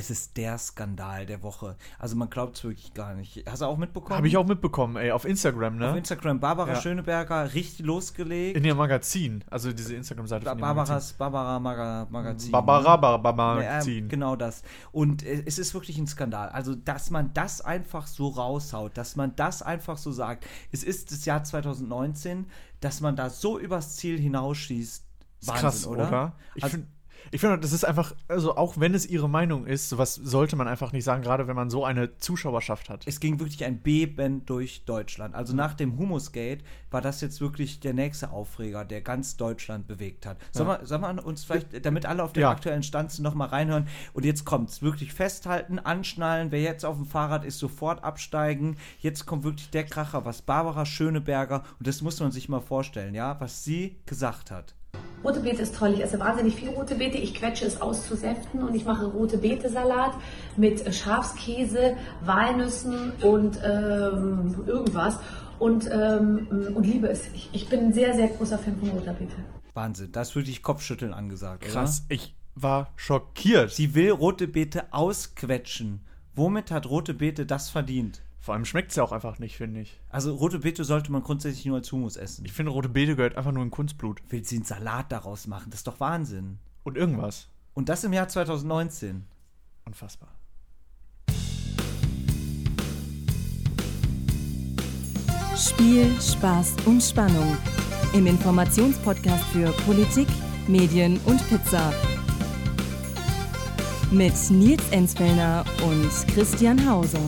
Es ist der Skandal der Woche. Also man glaubt es wirklich gar nicht. Hast du auch mitbekommen? Habe ich auch mitbekommen, ey, auf Instagram, ne? Auf Instagram Barbara Ja. Schöneberger richtig losgelegt. In ihrem Magazin, also diese Instagram-Seite von ihrem Barbaras Barbara Maga Magazin. Barbara ne? Barbara Ja, Magazin. genau das. Und äh, es ist wirklich ein Skandal. Also, dass man das einfach so raushaut, dass man das einfach so sagt. Es ist das Jahr 2019, dass man da so übers Ziel hinausschießt. Ist Wahnsinn, krass, oder? Ich Also- finde, ich find, das ist einfach, also auch wenn es ihre Meinung ist, sowas sollte man einfach nicht sagen, gerade wenn man so eine Zuschauerschaft hat. Es ging wirklich ein Beben durch Deutschland. Also nach dem Humusgate war das jetzt wirklich der nächste Aufreger, der ganz Deutschland bewegt hat. Sollen wir, sollen wir uns vielleicht, damit alle auf den Ja. aktuellen Stand sind, nochmal reinhören? Und jetzt kommt's. Wirklich festhalten, anschnallen. Wer jetzt auf dem Fahrrad ist, sofort absteigen. Jetzt kommt wirklich der Kracher, was Barbara Schöneberger, und das muss man sich mal vorstellen, ja, was sie gesagt hat. Rote Beete ist toll. Ich esse wahnsinnig viel rote Beete. Ich quetsche es aus zu Säften und ich mache rote Beete-Salat mit äh, Schafskäse, Walnüssen und ähm, irgendwas. Und, ähm, und liebe es. Ich, ich bin ein sehr, sehr großer Fan von roter Beete. Wahnsinn. Da ist wirklich Kopfschütteln angesagt. Krass, Oder? ich war schockiert. Sie will rote Beete ausquetschen. Womit hat rote Beete das verdient? Vor allem schmeckt es ja auch einfach nicht, finde ich. Also rote Beete sollte man grundsätzlich nur als Humus essen. Ich finde, rote Beete gehört einfach nur in Kunstblut. Will sie einen Salat daraus machen? Das ist doch Wahnsinn. Und irgendwas. Und das im Jahr 2019. Unfassbar. Spiel, Spaß und Spannung. Im Informationspodcast für Politik, Medien und Pizza. Mit Nils Enzfellner und Christian Hauser.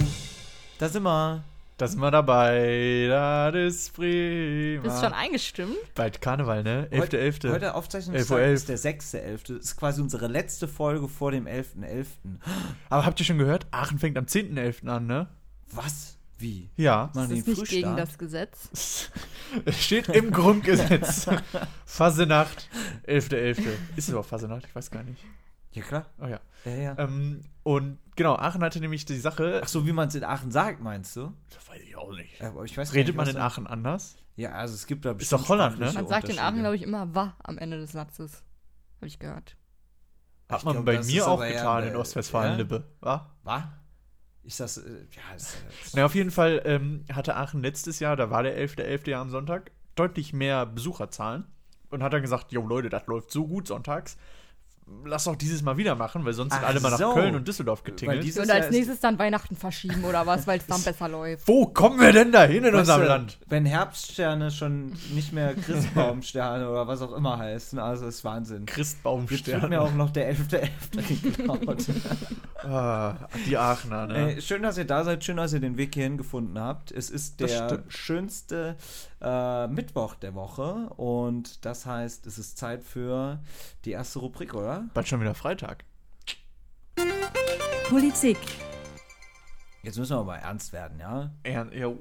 Da sind wir. Da sind wir dabei. Das ist prima. Bist schon eingestimmt? Bald Karneval, ne? 11.11. Heute, heute 11 Uhr Aufzeichnungstag elf. ist der 6.11. Das ist quasi unsere letzte Folge vor dem 11.11. Aber habt ihr schon gehört? Aachen fängt am 10.11. an, ne? Was? Wie? Ja. Das ist nicht gegen das Gesetz. Es steht im Grundgesetz. Fasenacht, 11.11. Ist es überhaupt Fasenacht? Ich weiß gar nicht. Ja, klar. Oh ja. Ja, ja. Ähm, und genau, Aachen hatte nämlich die Sache. Ach so, wie man es in Aachen sagt, meinst du? das weiß ich auch nicht. Ja, aber ich weiß Redet nicht, man in Aachen anders? Ja, also es gibt da Ist bestimmt doch Holland, ne? Man sagt in Aachen, glaube ich, immer wa am Ende des Satzes. Habe ich gehört. Hat Ich man glaub, bei mir ist auch getan bei- in Ostwestfalen-Lippe. Wa? Was? Ich das, äh, ja, ist, äh, Na, auf jeden Fall ähm, hatte Aachen letztes Jahr, da war der 11.11. ja am Sonntag, deutlich mehr Besucherzahlen. Und hat dann gesagt, jo Leute, das läuft so gut sonntags. Lass doch dieses Mal wieder machen, weil sonst sind Ach alle mal nach. Köln und Düsseldorf getingelt. Und als nächstes dann Weihnachten verschieben oder was, weil es dann besser läuft. Wo kommen wir denn da hin in Weißt unserem du, Land? Wenn Herbststerne schon nicht mehr Christbaumsterne oder was auch immer heißen, also ist Wahnsinn. Jetzt wird Christbaumstern. mir auch noch der 11.11. geklaut. Ah, die Aachener, ne? äh, schön, dass ihr da seid, schön, dass ihr den Weg hierhin gefunden habt. Es ist Das der schönste äh, Mittwoch der Woche und das heißt, es ist Zeit für die erste Rubrik, oder? Bald schon wieder Freitag. Politik, Jetzt müssen wir aber ernst werden, ja? Ja, ja.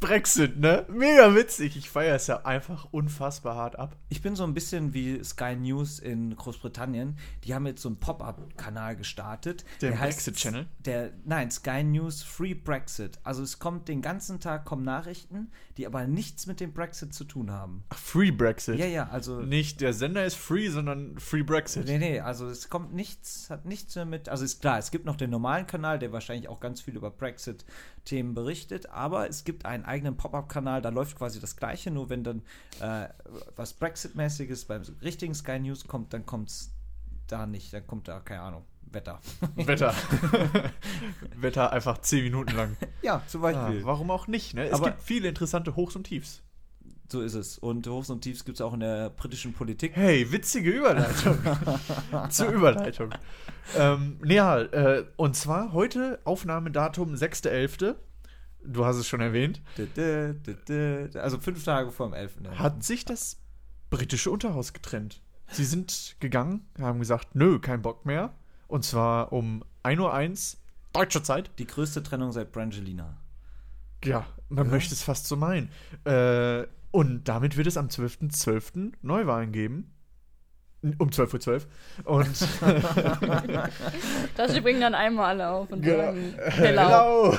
Brexit, ne? Mega witzig. Ich feiere es ja einfach unfassbar hart ab. Ich bin so ein bisschen wie Sky News in Großbritannien. Die haben jetzt so einen Pop-up-Kanal gestartet. Der heißt- Brexit-Channel? Der, nein, Sky News Free Brexit. Also es kommt den ganzen Tag kommen Nachrichten, die aber nichts mit dem Brexit zu tun haben. Ach, Free Brexit. Ja, ja, also Nicht der Sender ist free, sondern Free Brexit. Nee, nee, also es kommt nichts, hat nichts mehr mit. Also ist klar, es gibt noch den normalen Kanal, der wahrscheinlich auch ganz viel über Brexit-Themen berichtet, aber es gibt einen eigenen Pop-Up-Kanal, da läuft quasi das Gleiche, nur wenn dann äh, was Brexit-mäßiges beim richtigen Sky News kommt, dann kommt es da nicht, dann kommt da, keine Ahnung, Wetter. Wetter. Wetter einfach 10 Minuten lang. ja, zum Ah, Beispiel. warum auch nicht, ne? Es Aber- gibt viele interessante Hochs und Tiefs. So ist es. Und Hochs und Tiefs gibt es auch in der britischen Politik. Hey, witzige Überleitung. Zur Überleitung. Ähm, ja, äh, und zwar heute Aufnahmedatum 6.11. Du hast es schon erwähnt. Also fünf Tage vor dem 11. Hat sich das britische Unterhaus getrennt. Sie sind gegangen, haben gesagt, nö, kein Bock mehr. Und zwar um 1.01 Uhr deutscher Zeit. Die größte Trennung seit Brangelina. Ja, man Ja. möchte es fast so meinen. Äh, und damit wird es am 12.12. Neuwahlen geben. Um 12.12 Uhr. Und Das springen dann einmal alle auf und Genau. sagen, hello.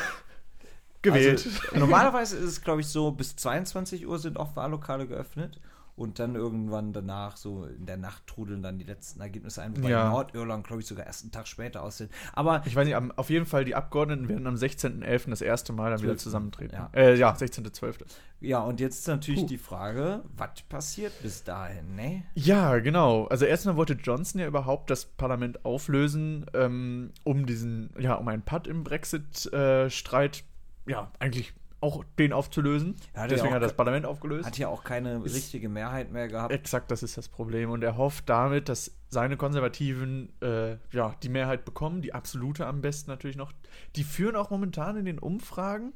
Gewählt. Also, normalerweise ist es, glaube ich, so, bis 22 Uhr sind auch Wahllokale geöffnet. und dann irgendwann danach, so in der Nacht, trudeln dann die letzten Ergebnisse ein, wobei Ja. Nordirland, glaube ich, sogar erst einen Tag später aussehen. Aber Ich weiß nicht, am, auf jeden Fall, die Abgeordneten werden am 16.11. das erste Mal dann wieder 12.. zusammentreten. Ja. Äh, ja, 16.12. ja, und jetzt ist natürlich Puh. die Frage, was passiert bis dahin, ne? Ja, genau. Also erstmal wollte Johnson ja überhaupt das Parlament auflösen, ähm, um diesen, ja, um einen Putt im Brexit-Streit, ja, eigentlich auch den aufzulösen. Ja, Deswegen auch hat das Parlament aufgelöst. Hat ja auch keine richtige Mehrheit mehr gehabt. Exakt, das ist das Problem. Und er hofft damit, dass seine Konservativen äh, ja, die Mehrheit bekommen, die absolute am besten natürlich noch. Die führen auch momentan in den Umfragen,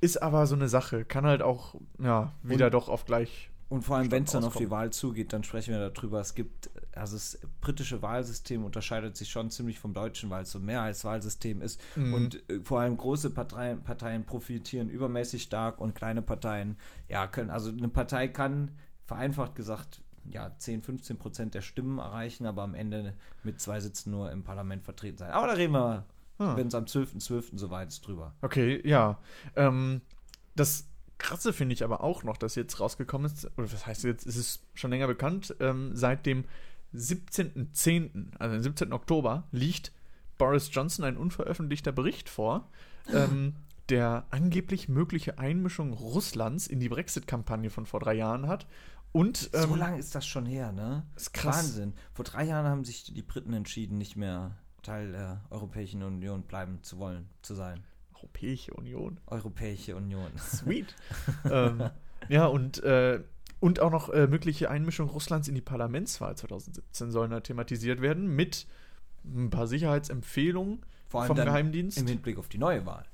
ist aber so eine Sache. Kann halt auch, ja, wieder Und- doch auf gleich. Und vor allem, wenn es dann auf die Wahl zugeht, dann sprechen wir darüber. Es gibt, also das britische Wahlsystem unterscheidet sich schon ziemlich vom deutschen, weil es so ein Mehrheitswahlsystem ist. Mhm. Und äh, vor allem große Parteien, Parteien profitieren übermäßig stark und kleine Parteien, ja, können, also eine Partei kann, vereinfacht gesagt, ja, 10, 15 Prozent der Stimmen erreichen, aber am Ende mit zwei Sitzen nur im Parlament vertreten sein. Aber da reden wir, Ah. wenn es am 12.12. soweit ist, drüber. Okay, ja. Ähm, das Krasse finde ich aber auch noch, dass jetzt rausgekommen ist, oder was heißt jetzt, ist es schon länger bekannt, ähm, seit dem 17.10., also dem 17. Oktober, liegt Boris Johnson ein unveröffentlichter Bericht vor, ähm, der angeblich mögliche Einmischung Russlands in die Brexit-Kampagne von vor drei Jahren hat. Und ähm, so lange ist das schon her, ne? ist krass. Wahnsinn. Vor drei Jahren haben sich die Briten entschieden, nicht mehr Teil der Europäischen Union bleiben zu wollen, zu sein. Europäische Union. Europäische Union. Sweet. ähm, ja, und, äh, und auch noch äh, mögliche Einmischung Russlands in die Parlamentswahl 2017 sollen da thematisiert werden mit ein paar Sicherheitsempfehlungen Vor allem vom Geheimdienst. im Hinblick auf die neue Wahl.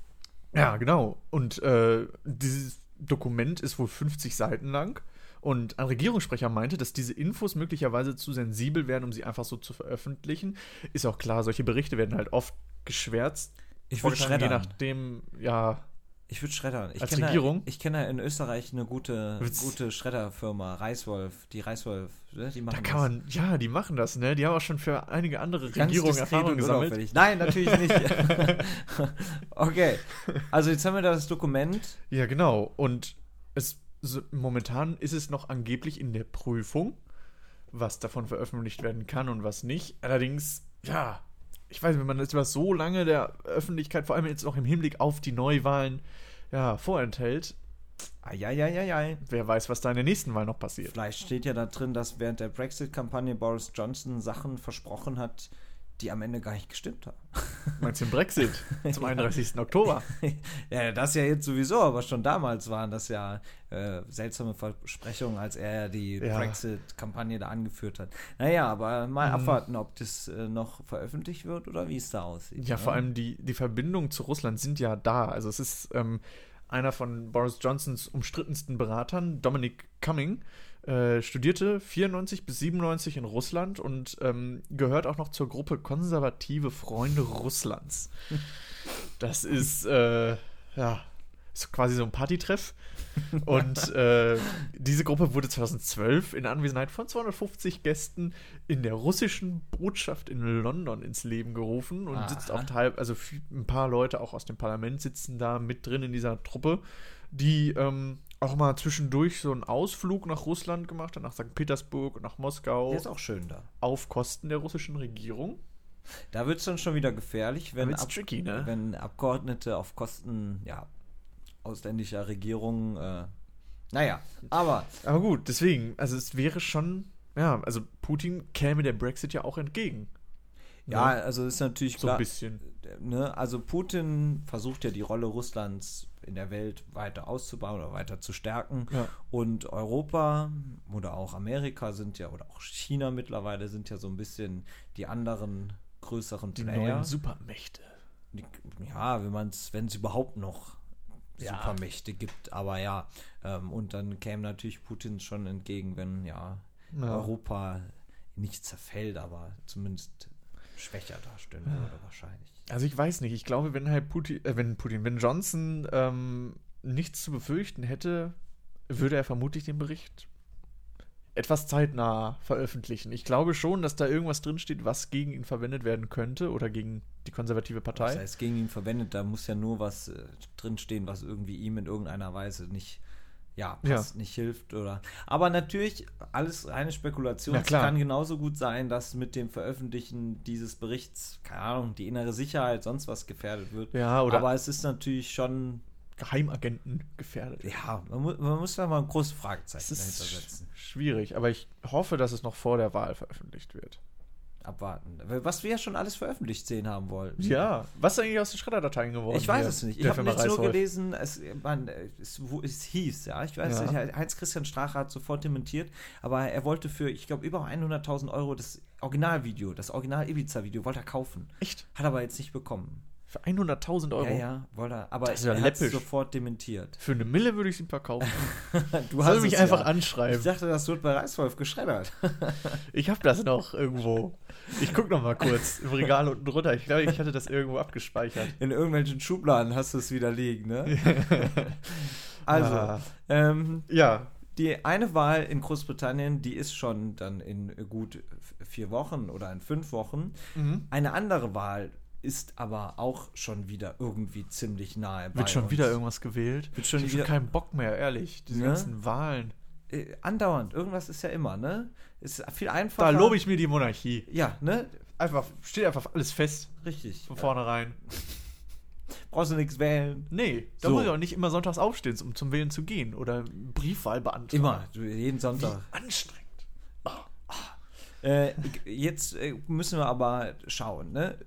Ja, genau. Und äh, dieses Dokument ist wohl 50 Seiten lang. Und ein Regierungssprecher meinte, dass diese Infos möglicherweise zu sensibel wären, um sie einfach so zu veröffentlichen. Ist auch klar, solche Berichte werden halt oft geschwärzt. Ich würde vorgetragen, Je schreddern. nachdem, ja, Ich würde schreddern. Ich Als kenne Regierung? Ich kenne in Österreich eine gute, gute Schredderfirma, Reiswolf. Die Reiswolf, ne? die machen da kann man, ja, die machen das, ne? Die haben auch schon für einige andere Ganz Regierungen Erfahrung gesammelt. unauffällig. Nein, natürlich nicht. okay. Also jetzt haben wir da das Dokument. Ja, genau. Und es, so, momentan ist es noch angeblich in der Prüfung, was davon veröffentlicht werden kann und was nicht. Allerdings, ja, ich weiß, wenn man das über so lange der Öffentlichkeit, vor allem jetzt noch im Hinblick auf die Neuwahlen, ja, vorenthält, Eieieiei. wer weiß, was da in der nächsten Wahl noch passiert. Vielleicht steht ja da drin, dass während der Brexit-Kampagne Boris Johnson Sachen versprochen hat, die am Ende gar nicht gestimmt haben. Meinst du den Brexit zum 31. Oktober? ja, das ja jetzt sowieso, aber schon damals waren das ja äh, seltsame Versprechungen, als er ja die Ja. Brexit-Kampagne da angeführt hat. Naja, aber mal abwarten, ob das äh, noch veröffentlicht wird oder wie es da aussieht. Ja, ne? vor allem die, die Verbindungen zu Russland sind ja da. Also es ist ähm, einer von Boris Johnsons umstrittensten Beratern, Dominic Cumming, äh, studierte 94 bis 97 in Russland und ähm, gehört auch noch zur Gruppe Konservative Freunde Russlands. Das ist, äh, ja, ist quasi so ein Partytreff. Und äh, diese Gruppe wurde 2012 in Anwesenheit von 250 Gästen in der russischen Botschaft in London ins Leben gerufen und Aha. sitzt auch teil, also ein paar Leute auch aus dem Parlament sitzen da mit drin in dieser Truppe, die ähm, auch mal zwischendurch so einen Ausflug nach Russland gemacht hat, nach St. Petersburg und nach Moskau, Der ist auch schön da. auf Kosten der russischen Regierung. Da wird es dann schon wieder gefährlich, wenn, Ab tricky, ne? wenn Abgeordnete auf Kosten ja, ausländischer Regierungen. Äh, naja, aber Aber gut, deswegen, also es wäre schon, ja, also Putin käme der Brexit ja auch entgegen. ja, Ne? also ist natürlich so klar. ein bisschen. ne, also Putin versucht ja die Rolle Russlands in der Welt weiter auszubauen oder weiter zu stärken. Ja. Und Europa oder auch Amerika sind ja, oder auch China mittlerweile sind ja so ein bisschen die anderen größeren Die Player. neuen Supermächte. Die- ja, wenn man es, wenn es überhaupt noch Ja. Supermächte gibt, aber ja, ähm, und dann käme natürlich Putin schon entgegen, wenn ja, Ja. Europa nicht zerfällt, aber zumindest schwächer dastünde würde wahrscheinlich. Also ich weiß nicht, ich glaube, wenn halt Putin, äh, wenn Putin, wenn Johnson ähm, nichts zu befürchten hätte, würde er vermutlich den Bericht etwas zeitnah veröffentlichen. Ich glaube schon, dass da irgendwas drinsteht, was gegen ihn verwendet werden könnte oder gegen die konservative Das Partei. heißt, gegen ihn verwendet, da muss ja nur was äh, drinstehen, was irgendwie ihm in irgendeiner Weise nicht ja, Ja. Pass nicht hilft oder. Aber natürlich, alles reine Spekulation. Es kann genauso gut sein, dass mit dem Veröffentlichen dieses Berichts, keine Ahnung, die innere Sicherheit, sonst was gefährdet wird. Ja, oder- Aber es ist natürlich schon, Geheimagenten gefährdet. ja, man, mu man muss da mal ein großes Fragezeichen dahinter setzen. schwierig, aber ich hoffe, dass es noch vor der Wahl veröffentlicht wird. Abwarten. Was wir ja schon alles veröffentlicht sehen haben wollten. Ja, was ist eigentlich aus den Schredderdateien geworden? Ich weiß es nicht. Ich habe nichts nur gelesen, es, man, es, wo- es hieß, ja. Ich weiß Ja. nicht, Heinz-Christian Strache hat sofort dementiert, aber er wollte für, ich glaube, über 100.000 Euro das Originalvideo, das Original-Ibiza-Video, wollte er kaufen. Echt? Hat aber jetzt nicht bekommen. Für 100.000 Euro? Ja, ja, er. Aber Das ist ja er hat sofort dementiert. Für eine Mille würde ich ihn verkaufen. Du Soll mich einfach ja. anschreiben. Ich dachte, das wird bei Reiswolf geschreddert. Ich habe das noch irgendwo. Ich guck noch mal kurz im Regal unten drunter. Ich glaube, ich hatte das irgendwo abgespeichert. In irgendwelchen Schubladen hast du es wieder liegen, ne? also, Ah. ähm, Ja, Die eine Wahl in Großbritannien, die ist schon dann in gut vier Wochen oder in fünf Wochen. Mhm. Eine andere Wahl ist aber auch schon wieder irgendwie ziemlich nahe. bei wird schon uns. wieder irgendwas gewählt. Wird schon ich wieder- keinen Bock mehr, ehrlich. Diese Ne? ganzen Wahlen. Äh, andauernd, irgendwas ist ja immer, ne? Ist viel Da einfacher. lobe ich mir die Monarchie. Ja, ne? Einfach, steht einfach alles fest Richtig. von Ja. vornherein. Brauchst du nichts wählen. Nee, da So. muss ich auch nicht immer sonntags aufstehen, um zum Wählen zu gehen oder Briefwahl beantragen. Immer, jeden Sonntag. Anstrengend. Äh, jetzt äh, müssen wir aber schauen, ne?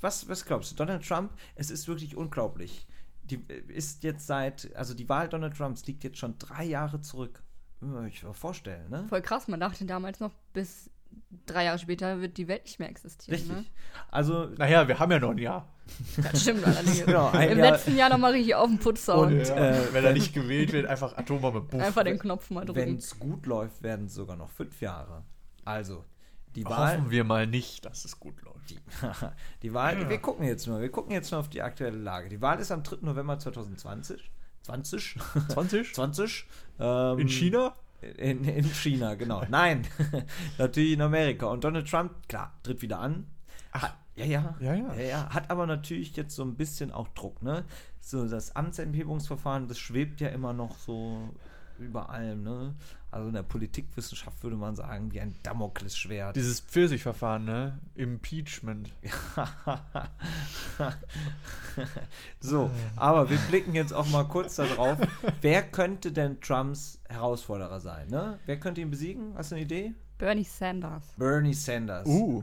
Was, was glaubst du? Donald Trump, es ist wirklich unglaublich. Die äh, ist jetzt seit, also die Wahl Donald Trumps liegt jetzt schon drei Jahre zurück. Euch mal vorstellen, ne? Voll krass, man dachte damals noch, bis drei Jahre später wird die Welt nicht mehr existieren. Richtig. Ne? Also, Naja, wir haben ja noch ein Jahr. Das stimmt allerdings. Genau, Im Jahr- letzten Jahr nochmal richtig auf den Putz hauen. Und, äh, wenn er nicht gewählt wird, einfach Atombombe. Buff. Einfach den Knopf mal wenn drücken. es gut läuft, werden es sogar noch fünf Jahre. Also, die Wahl. Hoffen wir mal nicht, dass es gut läuft. Die, die Wahl, wir gucken jetzt mal, wir gucken jetzt mal auf die aktuelle Lage. Die Wahl ist am 3. November 2020. 20? 20? 20? Ähm, In China? In, in China, genau. Nein, natürlich in Amerika. Und Donald Trump, klar, tritt wieder an. Hat, ja, ja, Ja, ja. ja, Hat aber natürlich jetzt so ein bisschen auch Druck, ne? So, das Amtsenthebungsverfahren, das schwebt ja immer noch so über allem, ne? Also in der Politikwissenschaft würde man sagen, wie ein Damoklesschwert. Dieses Pfirsichverfahren, ne? Impeachment. So, aber wir blicken jetzt auch mal kurz darauf. Wer könnte denn Trumps Herausforderer sein? Ne? Wer könnte ihn besiegen? Hast du eine Idee? Bernie Sanders. Bernie Sanders. Uh.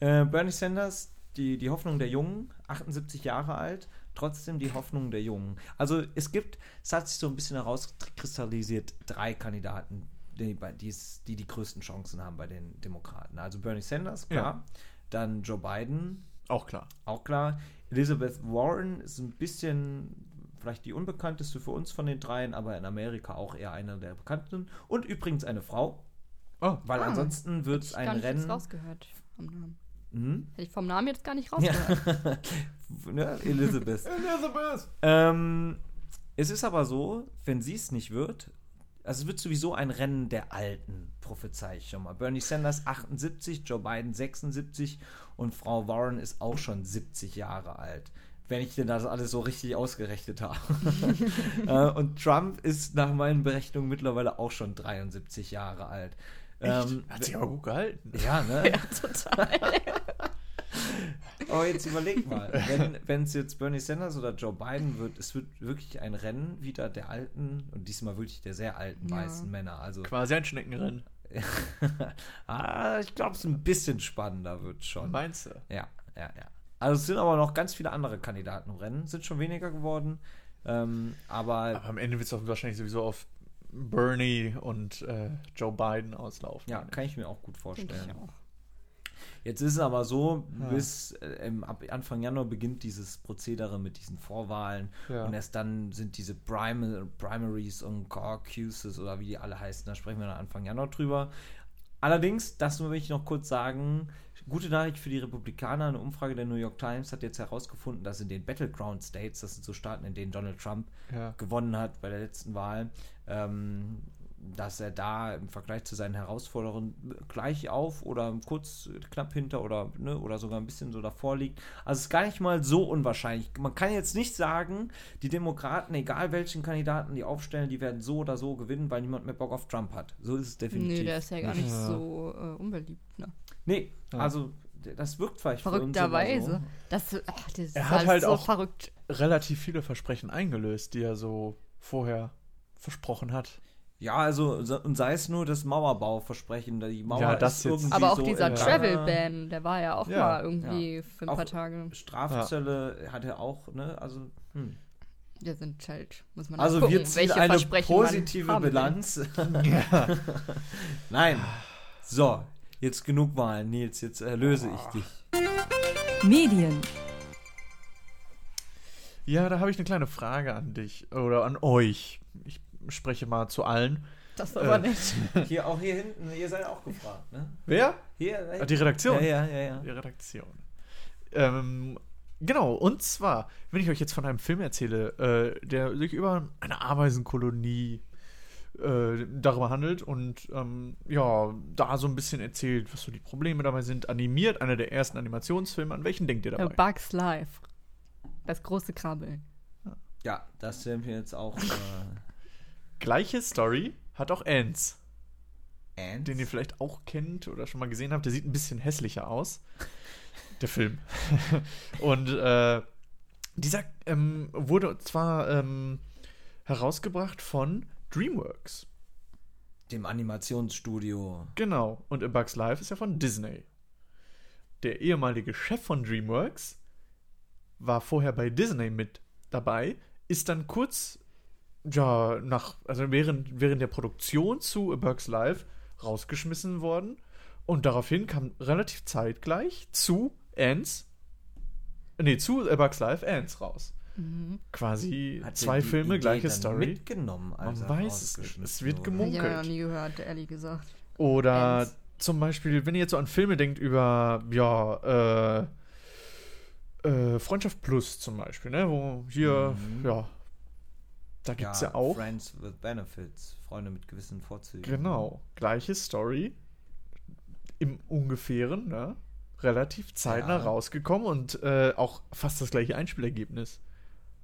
Äh, Bernie Sanders, die, die Hoffnung der Jungen, 78 Jahre alt, trotzdem die Hoffnung der Jungen. Also es gibt, es hat sich so ein bisschen herauskristallisiert, drei Kandidaten, die die, die die größten Chancen haben bei den Demokraten. Also Bernie Sanders, klar. Dann Joe Biden, Auch klar. auch klar. Elizabeth Warren ist ein bisschen vielleicht die unbekannteste für uns von den dreien, aber in Amerika auch eher einer der bekannten. Und übrigens eine Frau, Oh. weil Ah, ansonsten wird es ein Rennen. rausgehört vom Namen. Hm? Hätte ich vom Namen jetzt gar nicht Ja. rausgehört. ne? Elizabeth. Elizabeth! ähm, es ist aber so, wenn sie es nicht wird, also es wird sowieso ein Rennen der Alten, prophezei ich schon mal. Bernie Sanders 78, Joe Biden 76 und Frau Warren ist auch schon 70 Jahre alt. Wenn ich denn das alles so richtig ausgerechnet habe. äh, und Trump ist nach meinen Berechnungen mittlerweile auch schon 73 Jahre alt. Ähm, Hat sich aber gut gehalten. ja, ne? Total. Aber jetzt überleg mal, wenn es jetzt Bernie Sanders oder Joe Biden wird, es wird wirklich ein Rennen wieder der alten und diesmal wirklich der sehr alten Ja. weißen Männer. Also, Quasi ein Schneckenrennen. ah, ich glaube, es ein bisschen spannender wird schon. Meinst du? Ja, ja, ja. Also es sind aber noch ganz viele andere Kandidaten im Rennen, sind schon weniger geworden. Ähm, aber Aber am Ende wird es wahrscheinlich sowieso auf Bernie und äh, Joe Biden auslaufen. ja, kann ich mir auch gut Denke vorstellen. ich auch. Jetzt ist es aber so, Ja. bis äh, ab Anfang Januar beginnt dieses Prozedere mit diesen Vorwahlen Ja. und erst dann sind diese Prim Primaries und Caucuses oder wie die alle heißen, da sprechen wir dann Anfang Januar drüber. Allerdings, das will ich noch kurz sagen, gute Nachricht für die Republikaner, eine Umfrage der New York Times hat jetzt herausgefunden, dass in den Battleground States, das sind so Staaten, in denen Donald Trump Ja. gewonnen hat bei der letzten Wahl, ähm, dass er da im Vergleich zu seinen Herausforderungen gleich auf oder kurz knapp hinter oder, ne, oder sogar ein bisschen so davor liegt. Also es ist gar nicht mal so unwahrscheinlich. Man kann jetzt nicht sagen, die Demokraten, egal welchen Kandidaten die aufstellen, die werden so oder so gewinnen, weil niemand mehr Bock auf Trump hat. So ist es definitiv. Nee, der ist ja gar nicht so äh, unbeliebt, ne? Nee, also das wirkt vielleicht Verrückterweise. Das, ach, das ist Er hat halt so auch- verrückt. Relativ viele Versprechen eingelöst, die er so vorher versprochen hat. Ja, also und sei es nur das Mauerbauversprechen, da die Mauer Ja, das ist jetzt- irgendwie Aber auch so dieser im Travel-Ban, der war ja auch Ja, mal irgendwie für ein Auch- paar Tage. Strafzölle hat er auch, ne? Also, hm. Der sind halt, muss man also gucken, wir ziehen welche eine positive. Bilanz. Nein. So, jetzt genug Wahlen, Nils, jetzt erlöse ich dich. Medien, Ja, da habe ich eine kleine Frage an dich oder an euch. Ich spreche mal zu allen. Das aber Äh, nicht. Hier, auch hier hinten, ihr seid auch gefragt, ne? Wer? Hier, Ah, Die Redaktion. Ja, ja, ja, ja. Die Redaktion. Ähm, genau, und zwar, wenn ich euch jetzt von einem Film erzähle, äh, der sich über eine Ameisenkolonie äh, darüber handelt und ähm, ja, da so ein bisschen erzählt, was so die Probleme dabei sind, animiert, einer der ersten Animationsfilme, an welchen denkt ihr A dabei? Bugs Life. Das große Krabbeln. Ja, das sind wir jetzt auch. Gleiche Story hat auch Ants, Ants? den ihr vielleicht auch kennt oder schon mal gesehen habt. Der sieht ein bisschen hässlicher aus. Der Film. und äh, dieser ähm, wurde zwar ähm, herausgebracht von DreamWorks. Dem Animationsstudio. Genau. Und A Bug's Life ist ja von Disney. Der ehemalige Chef von DreamWorks war vorher bei Disney mit dabei, ist dann kurz, ja, nach, also während, während der Produktion zu A Bug's Life rausgeschmissen worden. Und daraufhin kam relativ zeitgleich zu Ants, nee, zu A Bug's Life Ants raus. Quasi Hat zwei die Filme, Idee gleiche dann Story. Mitgenommen, als Man er weiß es nicht. Es wird gemunkelt. Ich habe ja noch nie gehört, ehrlich gesagt. Oder Ants. zum Beispiel, wenn ihr jetzt so an Filme denkt über, ja, äh, äh, Freundschaft Plus zum Beispiel, ne? Wo hier, Mhm. ja, da gibt's ja, auch. Friends with Benefits, Freunde mit gewissen Vorzügen. Genau, gleiche Story. Im ungefähren, ne? Relativ zeitnah Ja. rausgekommen und äh, auch fast das gleiche Einspielergebnis.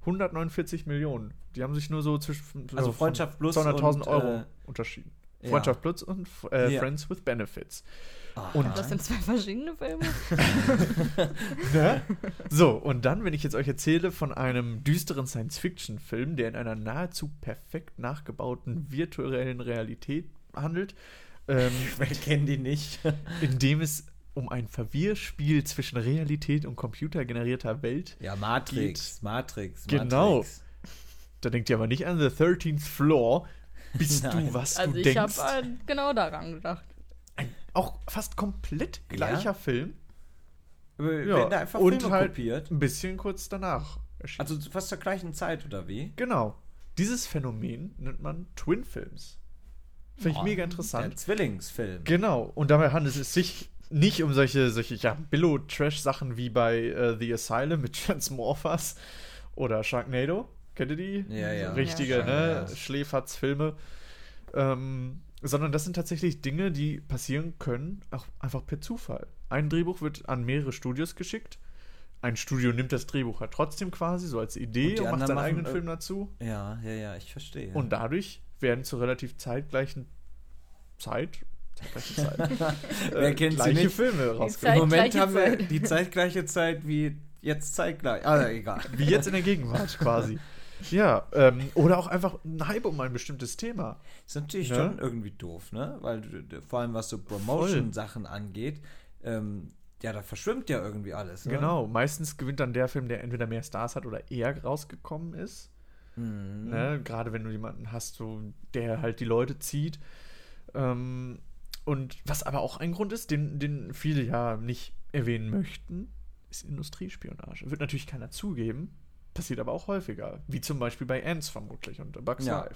149 Millionen. Die haben sich nur so zwischen Also so von Freundschaft Plus 200.000 und, Euro äh, unterschieden. Ja. Freundschaft Plus und äh, Ja. Friends with Benefits. Aha. Und Das sind zwei verschiedene Filme. Ne? So, und dann, wenn ich jetzt euch erzähle von einem düsteren Science-Fiction-Film, der in einer nahezu perfekt nachgebauten virtuellen Realität handelt, ähm, Wer kennt die nicht? in dem es um ein Verwirrspiel zwischen Realität und computergenerierter Welt, ja, Matrix, Matrix, Genau. Matrix. da denkt ihr aber nicht an The 13th Floor, bist Nein. du, was Also du ich habe denkst. äh, genau daran gedacht. Auch fast komplett gleicher Ja? Film. Ja. Ja, da einfach und Filme halt kopiert? ein bisschen kurz danach erschienen. Also fast zur gleichen Zeit, oder wie? Genau. Dieses Phänomen nennt man Twin Films. Finde ich Oh, mega Der interessant. Zwillingsfilm. Genau. Und dabei handelt es sich nicht um solche, solche ja, Billo-Trash-Sachen wie bei äh, The Asylum mit Transmorphers oder Sharknado. Kennt ihr die? Ja, ja. Richtige, Ja, ne? ja. Schläferz-Filme. Ähm, sondern das sind tatsächlich Dinge, die passieren können, auch einfach per Zufall. Ein Drehbuch wird an mehrere Studios geschickt. Ein Studio nimmt das Drehbuch halt trotzdem quasi so als Und Idee die und, macht seinen machen eigenen irg- Film dazu. Ja, ja, ja, ich verstehe. Und dadurch werden zur relativ zeitgleichen Zeit, zeitgleichen Zeit, Wer kennt sie gleiche nicht? Filme Im rausgekommen. Moment Zeitgleiche haben wir Zeit. die zeitgleiche Zeit wie jetzt zeitgleich. Ah, egal. Wie jetzt in der Gegenwart quasi. Ja, ähm, oder auch einfach ein Hype um ein bestimmtes Thema. Ist natürlich Ne? schon irgendwie doof, ne? Weil vor allem was so Promotion-Sachen angeht, ähm, ja, da verschwimmt ja irgendwie alles. Ne? Genau, meistens gewinnt dann der Film, der entweder mehr Stars hat oder eher rausgekommen ist. Mhm. Ne? Gerade wenn du jemanden hast, so, der halt die Leute zieht. Ähm, und was aber auch ein Grund ist, den, den viele ja nicht erwähnen möchten, ist Industriespionage. Wird natürlich keiner zugeben, passiert aber auch häufiger. Wie zum Beispiel bei Ants vermutlich und Bugs Ja. Life.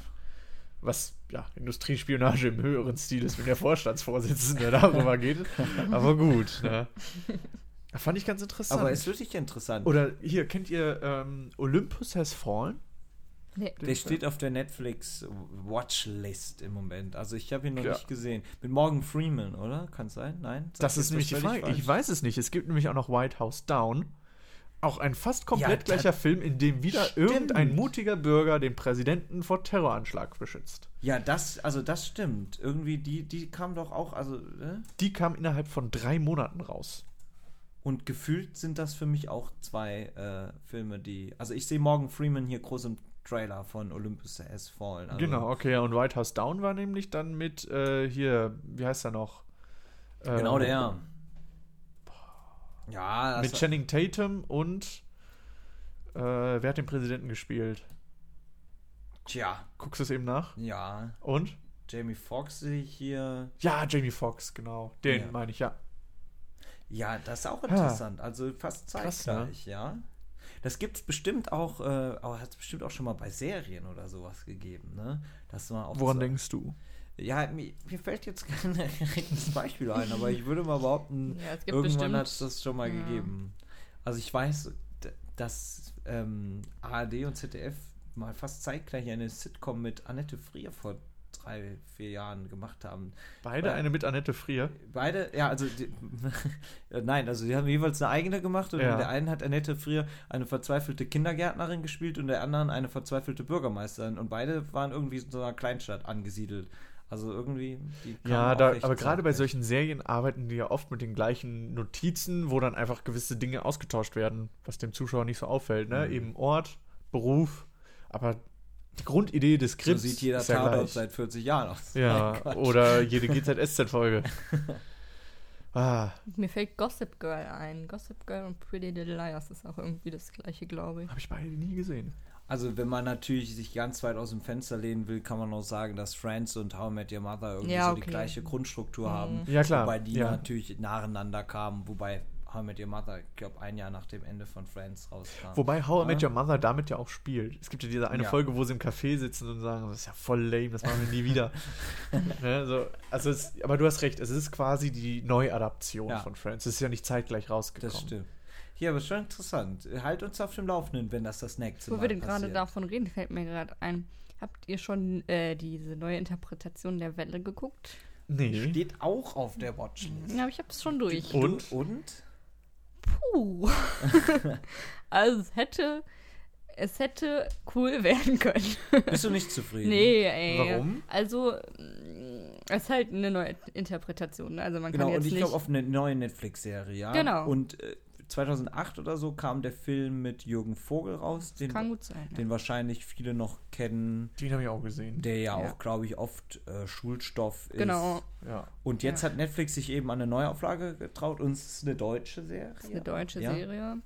Was, ja, Industriespionage im höheren Stil ist, wenn der Vorstandsvorsitzende darüber geht. Aber gut, ne? Fand ich ganz interessant. Aber ist wirklich interessant. Oder hier, kennt ihr ähm, Olympus Has Fallen? Nee. Der steht auf der Netflix Watchlist im Moment. Also ich habe ihn noch Ja. nicht gesehen. Mit Morgan Freeman, oder? Kann es sein? Nein? Sag Das ist nämlich die Frage. völlig Ich falsch? weiß es nicht. Es gibt nämlich auch noch White House Down. Auch ein fast komplett Ja, gleicher Film, in dem wieder Stimmt. irgendein mutiger Bürger den Präsidenten vor Terroranschlag beschützt. Ja, das, also das stimmt. Irgendwie, die, die kam doch auch, also, ne? Die kam innerhalb von drei Monaten raus. Und gefühlt sind das für mich auch zwei äh, Filme, die. Also ich sehe Morgan Freeman hier groß im Trailer von Olympus Has Fallen. Also, Genau, okay. Und White House Down war nämlich dann mit äh, hier, wie heißt er noch? Äh, Genau der. Ja, Mit Channing Tatum und äh, wer hat den Präsidenten gespielt? Tja, Guckst du es eben nach? ja. Und? Jamie Foxx sehe ich hier. Ja, Jamie Foxx, genau. Den Ja. meine ich, ja. Ja, das ist auch interessant. Also fast zeitgleich, ja. Das gibt es bestimmt auch, äh, aber hat es bestimmt auch schon mal bei Serien oder sowas gegeben, ne? Das war auch Woran so, denkst du? Ja, mir, mir fällt jetzt kein direktes Beispiel ein, aber ich würde mal behaupten, Ja, es gibt irgendwann bestimmt- hat es das schon mal ja. gegeben. Also ich weiß, dass ähm, ARD und ZDF mal fast zeitgleich eine Sitcom mit Annette Frier vor drei, vier Jahren gemacht haben. Beide Weil- eine mit Annette Frier. Beide, ja, also die, nein, also die haben jeweils eine eigene gemacht und Ja. in der einen hat Annette Frier eine verzweifelte Kindergärtnerin gespielt und in der anderen eine verzweifelte Bürgermeisterin und beide waren irgendwie in so einer Kleinstadt angesiedelt. Also irgendwie, Ja, da, aber gerade bei solchen Serien arbeiten die ja oft mit den gleichen Notizen, wo dann einfach gewisse Dinge ausgetauscht werden, was dem Zuschauer nicht so auffällt. Ne? Mhm. Eben Ort, Beruf, aber die Grundidee des so Skripts sieht jeder ist ja Tatort gleich. seit 40 Jahren aus. Ja, oder jede GZSZ-Folge. ah, Mir fällt Gossip Girl ein. Gossip Girl und Pretty Little Liars ist auch irgendwie das gleiche, glaube ich. habe ich beide nie gesehen. Also wenn man natürlich sich ganz weit aus dem Fenster lehnen will, kann man auch sagen, dass Friends und How I Met Your Mother irgendwie Ja, so die okay. gleiche Grundstruktur Mhm. haben. Ja, klar. Wobei die ja. natürlich nacheinander kamen, wobei How I Met Your Mother, ich glaube, ein Jahr nach dem Ende von Friends rauskam. Wobei How I Met. Your Mother damit ja auch spielt. Es gibt ja diese eine Ja. Folge, wo sie im Café sitzen und sagen, das ist ja voll lame, das machen wir nie wieder. ne, so, also es, aber du hast recht, es ist quasi die Neuadaption Ja. von Friends. Es ist ja nicht zeitgleich rausgekommen. Das stimmt. Ja, aber schon interessant. Halt uns auf dem Laufenden, wenn das das nächste Wo Mal wir denn gerade davon reden, fällt mir gerade ein. Habt ihr schon äh, diese neue Interpretation der Welle geguckt? Nee. Steht auch auf der Watchlist. Ja, aber ich hab's schon durch. Und? Und? Puh. also es hätte, es hätte cool werden können. Bist du nicht zufrieden? nee, ey. Warum? Also, mm, es ist halt eine neue Interpretation. Also man Genau, kann und jetzt ich nicht. glaube auf eine neue Netflix-Serie, ja. Genau. Und äh, 2008 oder so kam der Film mit Jürgen Vogel raus, den, kann gut sein. Ja. den wahrscheinlich viele noch kennen, Den habe ich auch gesehen. der ja, Ja. auch, glaube ich, oft äh, Schulstoff ist. Genau, Ja. Und jetzt Ja. hat Netflix sich eben an eine Neuauflage getraut und es ist eine deutsche Serie. das ist eine deutsche ja? Serie.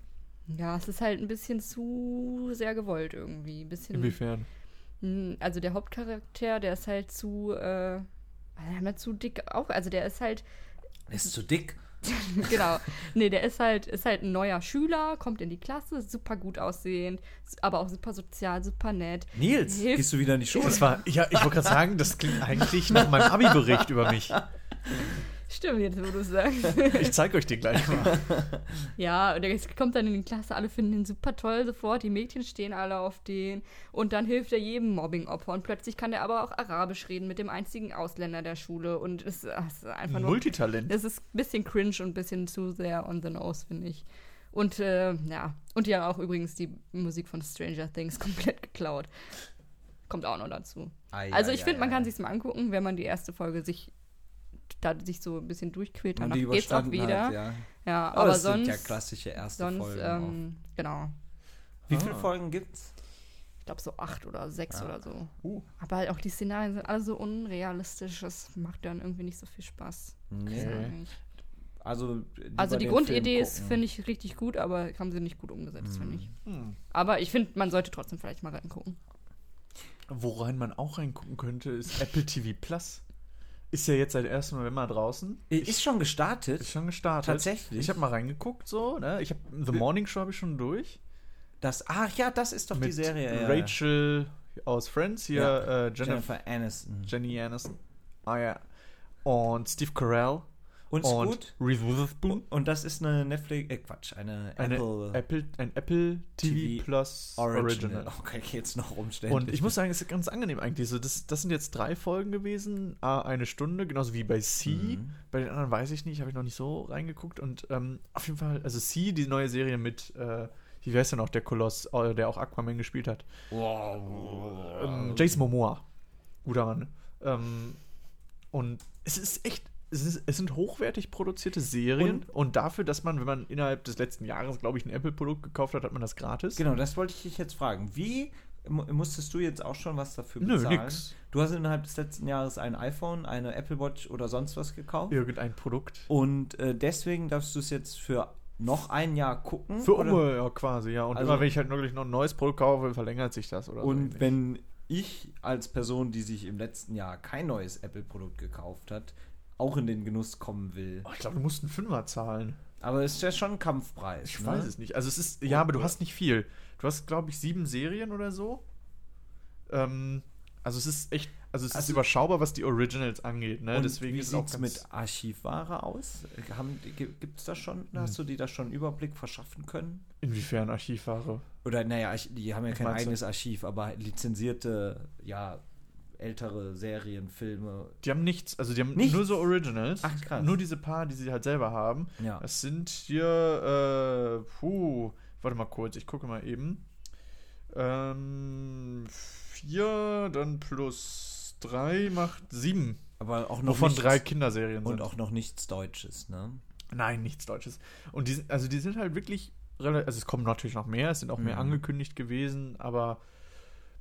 Ja, es ist halt ein bisschen zu sehr gewollt irgendwie. Ein bisschen. Inwiefern? Mm, Also der Hauptcharakter, der ist halt zu, äh, ja, zu dick auch. Also der ist halt, Ist zu dick. genau. Nee, der ist halt, ist halt ein neuer Schüler, kommt in die Klasse, super gut aussehend, aber auch super sozial, super nett. Nils, Hilf- gehst du wieder in die Schule? Das war, ja, ich wollte gerade sagen, das klingt eigentlich nach meinem Abi-Bericht über mich. Stimmt, jetzt wo du es sagst. Ich zeige euch den gleich mal. ja, und der kommt dann in die Klasse, alle finden ihn super toll sofort, die Mädchen stehen alle auf den und dann hilft er jedem Mobbing-Opfer und plötzlich kann er aber auch Arabisch reden mit dem einzigen Ausländer der Schule und es es ist einfach nur Multitalent. Es ist ein bisschen cringe und ein bisschen zu sehr on the nose, finde ich. Und äh, ja, und die haben auch übrigens die Musik von Stranger Things komplett geklaut. Kommt auch noch dazu. Ei, also ich finde, man ei. kann sich's mal angucken, wenn man die erste Folge sich da sich so ein bisschen durchquält, Und danach die geht's auch wieder. hat, ja. Ja, Aber, aber das sonst, sind ja klassische erste sonst Folgen. ähm, genau. Wie viele Ah. Folgen gibt's? Ich glaube so acht oder sechs Ja. oder so. Uh. Aber halt auch die Szenarien sind alle so unrealistisch, das macht dann irgendwie nicht so viel Spaß. Nee. Okay. Also, Also die Grundidee Film ist, finde ich, richtig gut, aber haben sie nicht gut umgesetzt, finde ich. Hm. Aber ich finde, man sollte trotzdem vielleicht mal reingucken. Worein man auch reingucken könnte, ist Apple TV Plus. Ist ja jetzt seit 1. November draußen. Ist schon gestartet. Ist schon gestartet. Tatsächlich? Ich habe mal reingeguckt, so, ne? Ich habe The Morning Show habe ich schon durch. Das, ach ja, das ist doch die mit Serie. Ja. Rachel aus Friends, hier Ja. äh, Jennifer, Jennifer Aniston. Jenny Aniston. Ah ja. Und Steve Carell. Und gut? Reese Witherspoon. Und das ist eine Netflix, äh Quatsch, eine, Eine Apple, Apple, ein Apple TV, TV Plus Original. Original. Okay, jetzt noch umständlich. Und ich muss sagen, es ist ganz angenehm eigentlich. So, das, das sind jetzt drei Folgen gewesen, eine Stunde, genauso wie bei C. Mhm. Bei den anderen weiß ich nicht, habe ich noch nicht so reingeguckt. Und ähm, auf jeden Fall, also C, die neue Serie mit, äh, wie heißt denn auch der Koloss, äh, der auch Aquaman gespielt hat? Ähm, Jason Momoa. Guter Mann. Ähm, und es ist echt, es, ist, es sind hochwertig produzierte Serien und, dafür, dass man, wenn man innerhalb des letzten Jahres, glaube ich, ein Apple-Produkt gekauft hat, hat man das gratis. Genau, das wollte ich dich jetzt fragen. Wie mu- musstest du jetzt auch schon was dafür Nö, bezahlen? nix. Du hast innerhalb des letzten Jahres ein iPhone, eine Apple Watch oder sonst was gekauft. Irgendein Produkt. Und äh, deswegen darfst du es jetzt für noch ein Jahr gucken. Für? Umme, ja, quasi, ja. Und Also- immer wenn ich halt wirklich noch ein neues Produkt kaufe, verlängert sich das oder so. Und ähnlich. wenn ich als Person, die sich im letzten Jahr kein neues Apple-Produkt gekauft hat, auch in den Genuss kommen will. Oh, ich glaube, du musst einen Fünfer zahlen. Aber es ist ja schon ein Kampfpreis. Ich ne? weiß es nicht. Also es ist, ja, aber du hast nicht viel. Du hast, glaube ich, sieben Serien oder so. Ähm, also es ist echt, also es ist Also- überschaubar, was die Originals angeht, ne? Und Deswegen wie ist sieht es mit Archivware aus? Gibt es das schon? Hast du dir da schon einen Überblick verschaffen können? inwiefern Archivware. Oder naja, die haben ja Was kein meinst du? eigenes Archiv, aber lizenzierte, ja, ältere Serien, Filme. Die haben nichts, also die haben Nichts? nur so Originals. Ach, krass. Nur diese paar, die sie halt selber haben. Ja. Das sind hier, äh, puh, warte mal kurz, ich gucke mal eben. Ähm, vier, dann plus drei macht sieben. Aber auch noch Wovon nichts, drei Kinderserien und sind. auch noch nichts Deutsches, ne? Nein, nichts Deutsches. Und die also die sind halt wirklich relativ, also es kommen natürlich noch mehr, es sind auch mehr Mhm. angekündigt gewesen, aber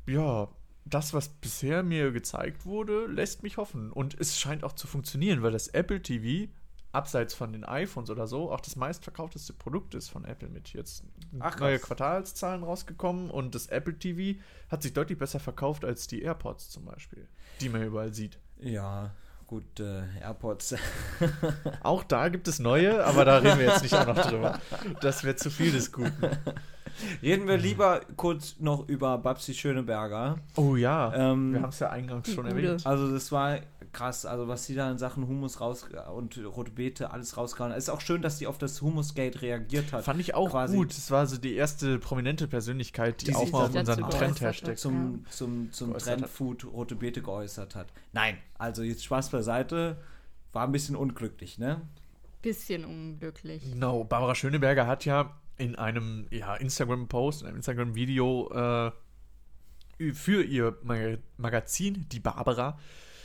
ja, das, was bisher mir gezeigt wurde, lässt mich hoffen. Und es scheint auch zu funktionieren, weil das Apple TV, abseits von den iPhones oder so, auch das meistverkaufteste Produkt ist von Apple mit jetzt Ach, neue Quartalszahlen rausgekommen und das Apple TV hat sich deutlich besser verkauft als die AirPods zum Beispiel, die man überall sieht. Ja, gut, äh, AirPods. Auch da gibt es neue, aber da reden wir jetzt nicht auch noch drüber. Das wäre zu viel des Guten. Reden wir lieber kurz noch über Babsi Schöneberger. Oh ja, Ähm, wir haben es ja eingangs schon erwähnt. Also das war krass, also was sie da in Sachen Humus raus und rote Beete alles rausgehauen. hat. Es ist auch schön, dass die auf das Humusgate reagiert hat. Fand ich auch quasi. gut. Es war so die erste prominente Persönlichkeit, die, Die auch mal auf unseren Trend-Hashtag zum, zum, zum. Trendfood rote Beete geäußert hat. Nein, also jetzt Spaß beiseite, war ein bisschen unglücklich, ne? Bisschen unglücklich. Genau, Barbara Schöneberger hat ja in einem ja, Instagram-Post, in einem Instagram-Video äh, für ihr Mag Magazin, die Barbara,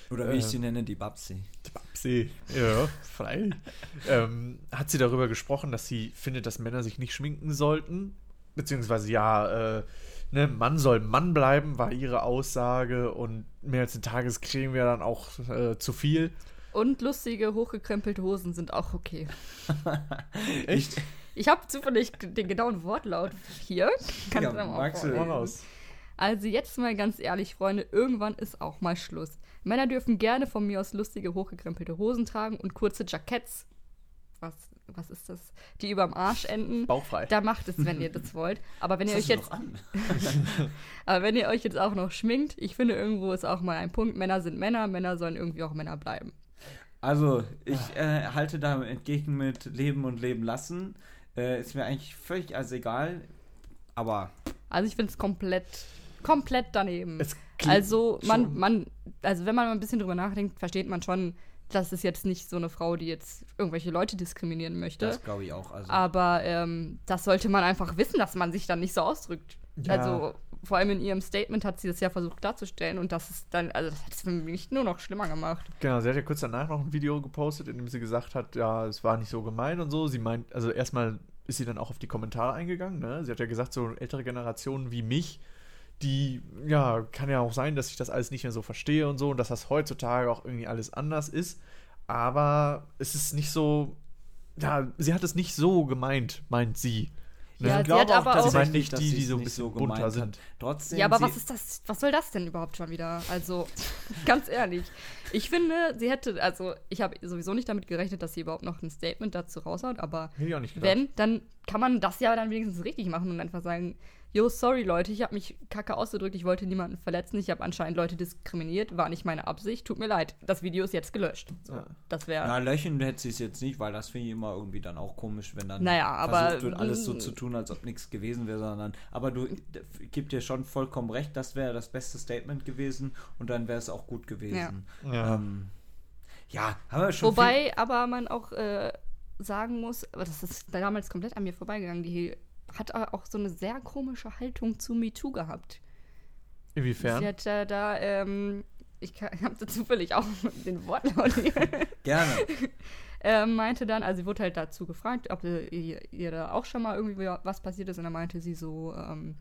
Oder wie ich Äh, sie nenne, die Babsi. die Babsi, ja, frei, ähm, hat sie darüber gesprochen, dass sie findet, dass Männer sich nicht schminken sollten, beziehungsweise ja, äh, ne, Mann soll Mann bleiben, war ihre Aussage und mehr als eine Tagescreme wäre dann auch äh, zu viel. Und lustige, hochgekrempelte Hosen sind auch okay. Echt? Ich habe zufällig den genauen Wortlaut hier. Kann Ja, magst du-. Mal raus. Also jetzt mal ganz ehrlich, Freunde, irgendwann ist auch mal Schluss. Männer dürfen gerne von mir aus lustige, hochgekrempelte Hosen tragen und kurze Jacketts. Was, was ist das? Die überm Arsch enden. Bauchfrei. Da macht es, wenn ihr das wollt. Aber wenn ihr euch jetzt, aber wenn ihr euch jetzt auch noch schminkt, ich finde irgendwo ist auch mal ein Punkt. Männer sind Männer, Männer sollen irgendwie auch Männer bleiben. Also, ich äh, halte da entgegen mit Leben und Leben lassen. Äh, ist mir eigentlich völlig als egal. Aber Also ich finde es komplett, komplett daneben. Es Also man, schon- man, also wenn man mal ein bisschen drüber nachdenkt, versteht man schon, das ist jetzt nicht so eine Frau, die jetzt irgendwelche Leute diskriminieren möchte. das glaube ich auch. Also, Aber ähm, das sollte man einfach wissen, dass man sich dann nicht so ausdrückt. Ja. Also vor allem in ihrem Statement hat sie das ja versucht darzustellen und das ist dann, also das hat es für mich nur noch schlimmer gemacht. Genau, sie hat ja kurz danach noch ein Video gepostet, in dem sie gesagt hat, ja, es war nicht so gemeint und so. Sie meint, also erstmal ist sie dann auch auf die Kommentare eingegangen, ne? Sie hat ja gesagt, so ältere Generationen wie mich, die, ja, kann ja auch sein, dass ich das alles nicht mehr so verstehe und so und dass das heutzutage auch irgendwie alles anders ist. Aber es ist nicht so, ja, sie hat es nicht so gemeint, meint sie. Ja, ich sie hat glaube auch, aber dass auch- meint nicht, die, die so ein bisschen so bunter sind. Trotzdem, Ja, aber was ist das, was soll das denn überhaupt schon wieder? Also, ganz ehrlich. Ich finde, sie hätte, also ich habe sowieso nicht damit gerechnet, dass sie überhaupt noch ein Statement dazu raushaut, aber ich wenn, dann kann man das ja dann wenigstens richtig machen und einfach sagen, yo, sorry Leute, ich habe mich kacke ausgedrückt, ich wollte niemanden verletzen, ich habe anscheinend Leute diskriminiert, war nicht meine Absicht, tut mir leid. Das Video ist jetzt gelöscht. So, Ja. Das wäre. Na, löchen hätte sie es jetzt nicht, weil das finde ich immer irgendwie dann auch komisch, wenn dann Naja, aber- versucht wird, alles so zu tun, als ob nichts gewesen wäre, sondern. Aber du gib dir schon vollkommen recht, das wäre das beste Statement gewesen und dann wäre es auch gut gewesen. Ja. Ähm, ja, haben wir schon. Wobei aber man auch äh, sagen muss, aber das ist damals komplett an mir vorbeigegangen, die hat auch so eine sehr komische Haltung zu MeToo gehabt. Sie Inwiefern? hat äh, da, ähm, ich habe so zufällig auch den Wortlaut hier. gerne. äh, meinte dann, also sie wurde halt dazu gefragt, ob ihr, ihr, ihr da auch schon mal irgendwie was passiert ist. Und dann meinte sie so, ähm,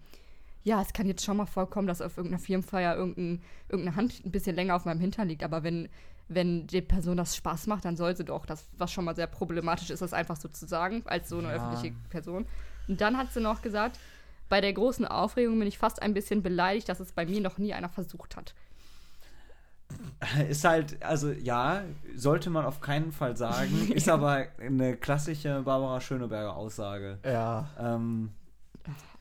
ja, es kann jetzt schon mal vorkommen, dass auf irgendeiner Firmenfeier irgendein, irgendeine Hand ein bisschen länger auf meinem Hintern liegt. Aber wenn, wenn die Person das Spaß macht, dann soll sie doch. Das, was schon mal sehr problematisch ist, das einfach so zu sagen, als so eine Ja. öffentliche Person. Und dann hat sie noch gesagt, bei der großen Aufregung bin ich fast ein bisschen beleidigt, dass es bei mir noch nie einer versucht hat. Ist halt, also ja, sollte man auf keinen Fall sagen, ist aber eine klassische Barbara Schöneberger Aussage. Ja. Ähm,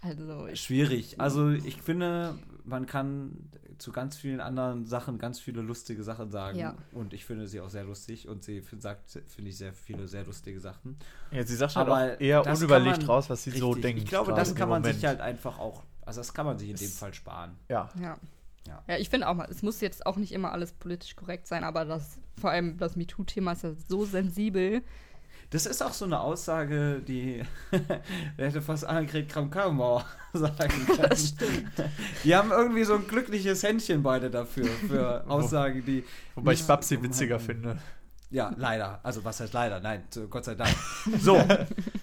Also, schwierig. Also ich finde, man kann zu ganz vielen anderen Sachen ganz viele lustige Sachen sagen. Ja. Und ich finde sie auch sehr lustig und sie sagt, finde ich, sehr viele sehr lustige Sachen. ja sie sagt halt Aber auch eher unüberlegt man- raus, was sie so Richtig. denkt. Ich glaube, das kann man sich Moment. halt einfach auch, also das kann man sich in dem Fall sparen. Ja. ja. Ja. Ja, ich finde auch mal, es muss jetzt auch nicht immer alles politisch korrekt sein, aber das, vor allem das MeToo-Thema ist ja so sensibel. Das ist auch so eine Aussage, die hätte fast Annegret Kramp-Karrenbauer sagen können. Die haben irgendwie so ein glückliches Händchen beide dafür, für Aussagen, die. Wobei ich Babsi witziger finde. Ja, leider. Also was heißt leider? Nein, Gott sei Dank. So,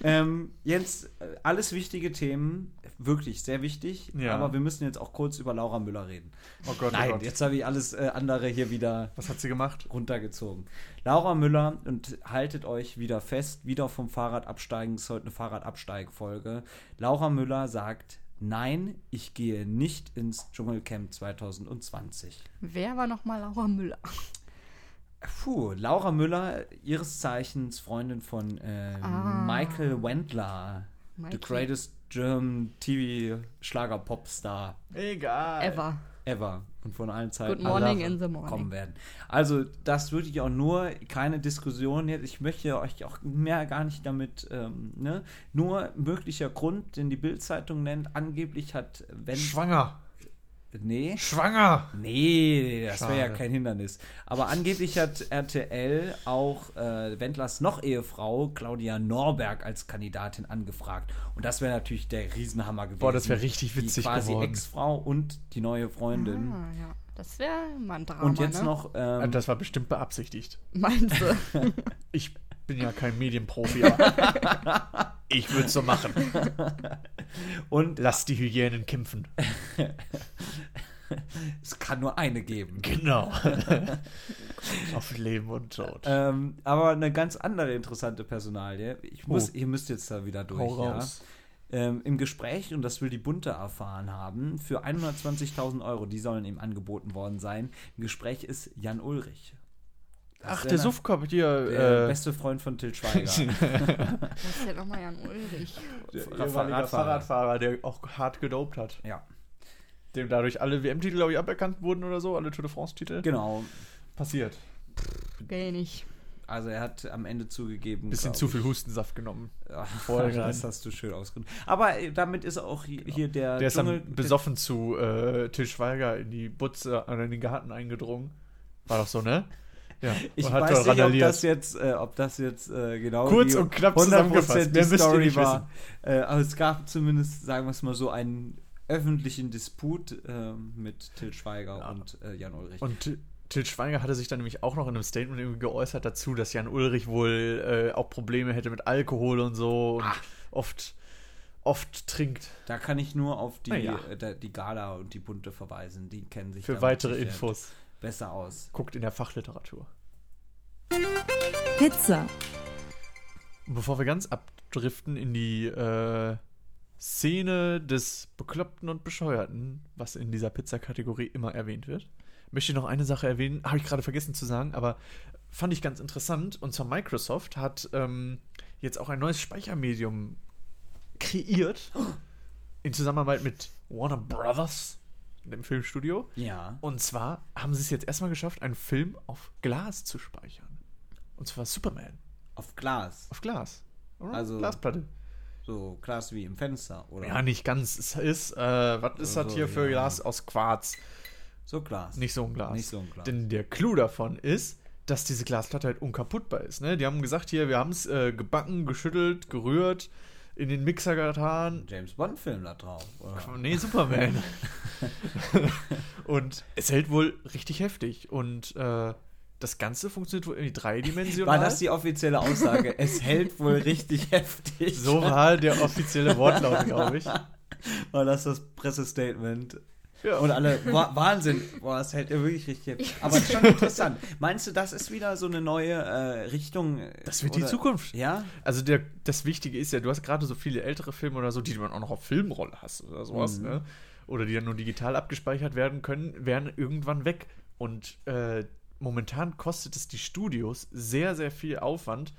ähm, jetzt alles wichtige Themen, wirklich sehr wichtig. Ja. Aber wir müssen jetzt auch kurz über Laura Müller reden. Oh Gott, oh Nein, Gott. jetzt habe ich alles äh, andere hier wieder Was hat sie gemacht? runtergezogen. Laura Müller, und haltet euch wieder fest, wieder vom Fahrrad absteigen, ist heute eine Fahrradabsteigfolge. Laura Müller sagt, nein, ich gehe nicht ins Dschungelcamp 2020. Wer war nochmal Laura Müller? Puh, Laura Müller, ihres Zeichens Freundin von äh, Ah. Michael Wendler, the Michael. greatest German TV-Schlager-Popstar Egal. Ever. ever und von allen Zeiten Good morning in the morning. kommen werden. Also das würde ich auch nur keine Diskussion jetzt. Ich möchte euch auch mehr gar nicht damit, ähm, ne? Nur möglicher Grund, den die Bildzeitung nennt. Angeblich hat wenn Schwanger. Nee Schwanger. Nee, das wäre ja kein Hindernis. Aber angeblich hat RTL auch äh, Wendlers noch Ehefrau Claudia Norberg als Kandidatin angefragt. Und das wäre natürlich der Riesenhammer gewesen. Boah, das wäre richtig witzig die quasi geworden. Ex-Frau und die neue Freundin. Ah, ja. Das wäre mal ein Drama, und jetzt ne? noch. Äh, Ähm, Das war bestimmt beabsichtigt. Meinst du? Ich bin ja kein Medienprofi, aber ich würde es so machen. und Lass die Hyänen kämpfen. es kann nur eine geben. Genau. Auf Leben und Tod. Ähm, aber eine ganz andere interessante Personalie. Ich muss, Oh. ihr müsst jetzt da wieder durch. Hau Ja. Ähm, Im Gespräch, und das will die Bunte erfahren haben, für 120.000 Euro, die sollen ihm angeboten worden sein. Im Gespräch ist Jan Ulrich. Das Ach, der na- Suffkopf hier. Der Äh, beste Freund von Til Schweiger. Das ist ja nochmal Jan Ulrich. der Radfahrer. ehemalige Fahrradfahrer, der auch hart gedopt hat. ja, Dem dadurch alle WM-Titel, glaube ich, aberkannt wurden oder so, alle Tour de France-Titel. genau. Passiert. Gell nicht. Also er hat am Ende zugegeben. Bisschen zu viel Hustensaft genommen. Ja, Vorher das hast du schön ausgedrückt. Aber äh, damit ist auch hi- hier der, Der ist Dschungel. dann besoffen zu äh, Til Schweiger in die Butze, äh, in den Garten eingedrungen. War doch so, ne? Ja. Ich weiß nicht, ob das jetzt, äh, ob das jetzt äh, genau Kurz die und knapp 100% zusammengefasst. die Story war. Äh, aber es gab zumindest, sagen wir es mal so, einen öffentlichen Disput äh, mit Til Schweiger Ja. und äh, Jan Ulrich. Und Til- Schweiger hatte sich dann nämlich auch noch in einem Statement irgendwie geäußert dazu, dass Jan Ulrich wohl äh, auch Probleme hätte mit Alkohol und so und Ah. oft, oft trinkt. da kann ich nur auf die, ja. äh, die Gala und die Bunte verweisen. Die kennen sich Für weitere Infos besser aus. guckt in der Fachliteratur. Pizza. Bevor wir ganz abdriften in die äh, Szene des Bekloppten und Bescheuerten, was in dieser Pizza-Kategorie immer erwähnt wird, möchte ich noch eine Sache erwähnen, habe ich gerade vergessen zu sagen, aber fand ich ganz interessant. Und zwar Microsoft hat ähm, jetzt auch ein neues Speichermedium kreiert. in Zusammenarbeit mit Warner Brothers, dem Filmstudio. Ja. Und zwar haben sie es jetzt erstmal geschafft, einen Film auf Glas zu speichern. Und zwar Superman. Auf Glas. Auf Glas. Oder? Also- Glasplatte. So Glas wie im Fenster, oder? Ja, nicht ganz. Es ist, äh, was ist das Also, hier für ja. Glas aus Quarz? So Glas. Nicht so ein Glas. Nicht so ein Glas. Denn der Clou davon ist, dass diese Glasplatte halt unkaputtbar ist. Ne? Die haben gesagt, hier, wir haben es äh, gebacken, geschüttelt, gerührt, in den Mixer getan. James Bond-Film da drauf. Oder? Nee, Superman. und es hält wohl richtig heftig. Und äh, das Ganze funktioniert wohl irgendwie dreidimensional. War das die offizielle Aussage? es hält wohl richtig heftig. so war der offizielle Wortlaut, glaube ich. War das das Pressestatement? Ja. Und alle, Wa- Wahnsinn, boah, es hält ja wirklich richtig. Aber es ist schon interessant. Meinst du, das ist wieder so eine neue äh, Richtung? äh, Das wird die oder- Zukunft. Ja? Also der, das Wichtige ist ja, du hast gerade so viele ältere Filme oder so, die du dann auch noch auf Filmrolle hast oder sowas, Mhm. ne? Oder die dann nur digital abgespeichert werden können, werden irgendwann weg. Und äh, momentan kostet es die Studios sehr, sehr viel Aufwand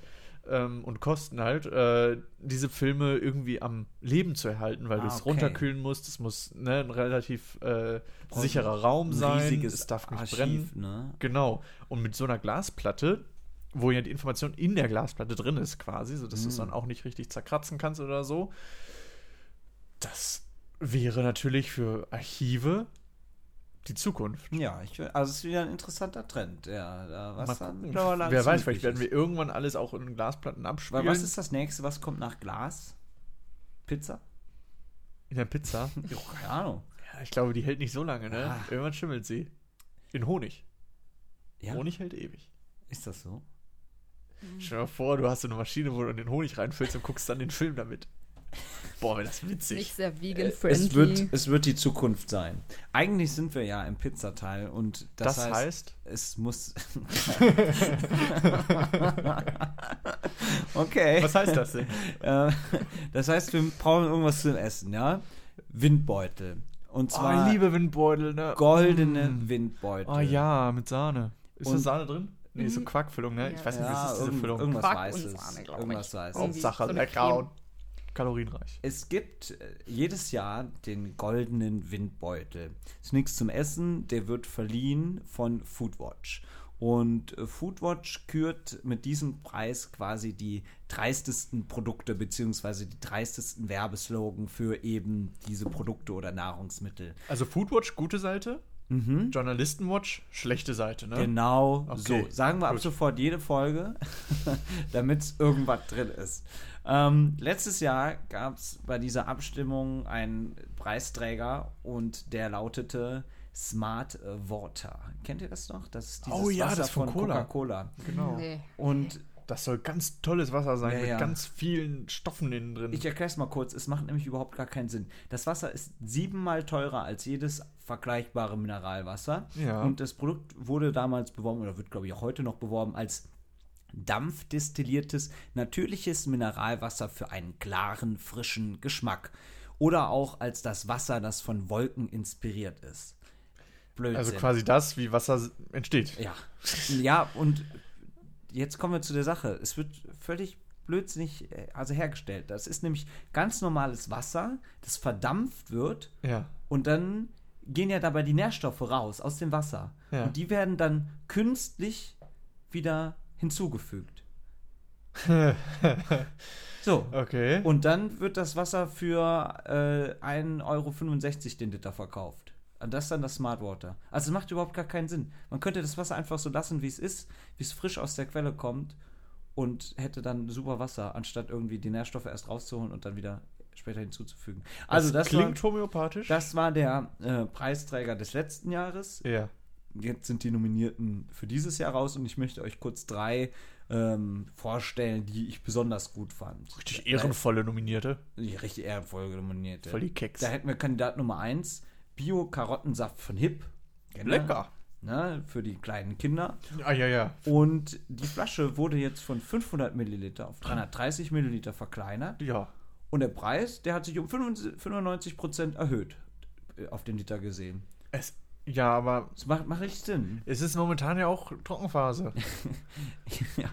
ähm, und Kosten halt, äh, diese Filme irgendwie am Leben zu erhalten, weil Ah, du es okay. runterkühlen musst. Es muss ne, ein relativ äh, sicherer Raum Ein sein. es darf nicht Archiv, brennen. ne? Genau. Und mit so einer Glasplatte, wo ja die Information in der Glasplatte drin ist, quasi, sodass du es Mhm. dann auch nicht richtig zerkratzen kannst oder so. Das wäre natürlich für Archive die Zukunft. Ja, ich, will- also es ist wieder ein interessanter Trend. Ja, da, was Mal dann Wer weiß, vielleicht werden wir irgendwann alles auch in Glasplatten abspielen. Weil was ist das nächste? Was kommt nach Glas? Pizza? in der Pizza? Jo, keine Ahnung. ja, ich glaube, die hält nicht so lange, ne? Ah. Irgendwann schimmelt sie. In Honig. Ja, Honig hält ewig. ist das so? Stell dir mal vor, du hast so eine Maschine, wo du den Honig reinfüllst und guckst dann den Film damit. Boah, wäre das witzig. Nicht sehr Es vegan-friendly. wird, es wird die Zukunft sein. Eigentlich sind wir ja im Pizzateil und das, das heißt, heißt es muss. okay. Was heißt das denn? Äh, das heißt, wir brauchen irgendwas zum Essen, ja? Windbeutel. Und Oh, zwar ich liebe Windbeutel, ne? goldene Mm. Windbeutel. Oh ja, mit Sahne. Ist Und- da Sahne drin? Nee, so Mhm. Quarkfüllung, ne? Ich Ja. weiß nicht, was Ja, ist diese Füllung? irgendwas Quark und Weißes. Sahne, irgendwas ich. Weißes. Hauptsache so lecker kalorienreich. Es gibt äh, jedes Jahr den goldenen Windbeutel. Ist nichts zum Essen, der wird verliehen von Foodwatch. Und äh, Foodwatch kürt mit diesem Preis quasi die dreistesten Produkte beziehungsweise die dreistesten Werbeslogan für eben diese Produkte oder Nahrungsmittel. Also Foodwatch, gute Seite. Journalistenwatch, schlechte Seite, ne? Genau Okay, so. Sagen wir ab gut. sofort jede Folge, damit irgendwas drin ist. Ähm, letztes Jahr gab es bei dieser Abstimmung einen Preisträger und der lautete Smart Water. Kennt ihr das noch? Das ist dieses Oh ja, Wasser das von Cola. Coca-Cola. Genau. Nee. Und Das soll ganz tolles Wasser sein, Ja, mit ja. ganz vielen Stoffen innen drin. ich erkläre es mal kurz, es macht nämlich überhaupt gar keinen Sinn. Das Wasser ist siebenmal teurer als jedes vergleichbare Mineralwasser. Ja. Und das Produkt wurde damals beworben oder wird, glaube ich, auch heute noch beworben als dampfdestilliertes, natürliches Mineralwasser für einen klaren, frischen Geschmack. Oder auch als das Wasser, das von Wolken inspiriert ist. Blödsinn. also quasi das, wie Wasser entsteht. Ja. Ja, und jetzt kommen wir zu der Sache. Es wird völlig blödsinnig äh, also hergestellt. Das ist nämlich ganz normales Wasser, das verdampft wird Ja. und dann gehen ja dabei die Nährstoffe raus aus dem Wasser. Ja. Und die werden dann künstlich wieder hinzugefügt. So. Okay. Und dann wird das Wasser für äh, 1,65 Euro den Liter verkauft. Und das ist dann das Smart Water. Also es macht überhaupt gar keinen Sinn. Man könnte das Wasser einfach so lassen, wie es ist, wie es frisch aus der Quelle kommt und hätte dann super Wasser, anstatt irgendwie die Nährstoffe erst rauszuholen und dann wieder später hinzuzufügen. Also das, klingt war, homöopathisch. das war der äh, Preisträger des letzten Jahres. ja. Jetzt sind die Nominierten für dieses Jahr raus und ich möchte euch kurz drei ähm, vorstellen, die ich besonders gut fand. Richtig ehrenvolle Nominierte. Richtig ehrenvoll nominierte. Voll die Keks. Da hätten wir Kandidat Nummer 1, Bio-Karottensaft von Hip. Lecker. Ne, für die kleinen Kinder. Ah, ja, ja. Und die Flasche wurde jetzt von 500 Milliliter auf 330 Milliliter verkleinert. Ja. Und der Preis, der hat sich um 95 Prozent erhöht äh, auf den Liter gesehen. Es, ja, aber Das macht, macht richtig Sinn. es ist momentan ja auch Trockenphase. ja.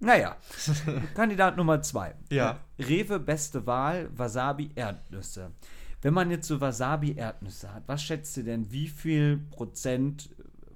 Naja, Kandidat Nummer 2. Ja. Rewe beste Wahl, Wasabi Erdnüsse. Wenn man jetzt so Wasabi-Erdnüsse hat, was schätzt ihr denn, wie viel Prozent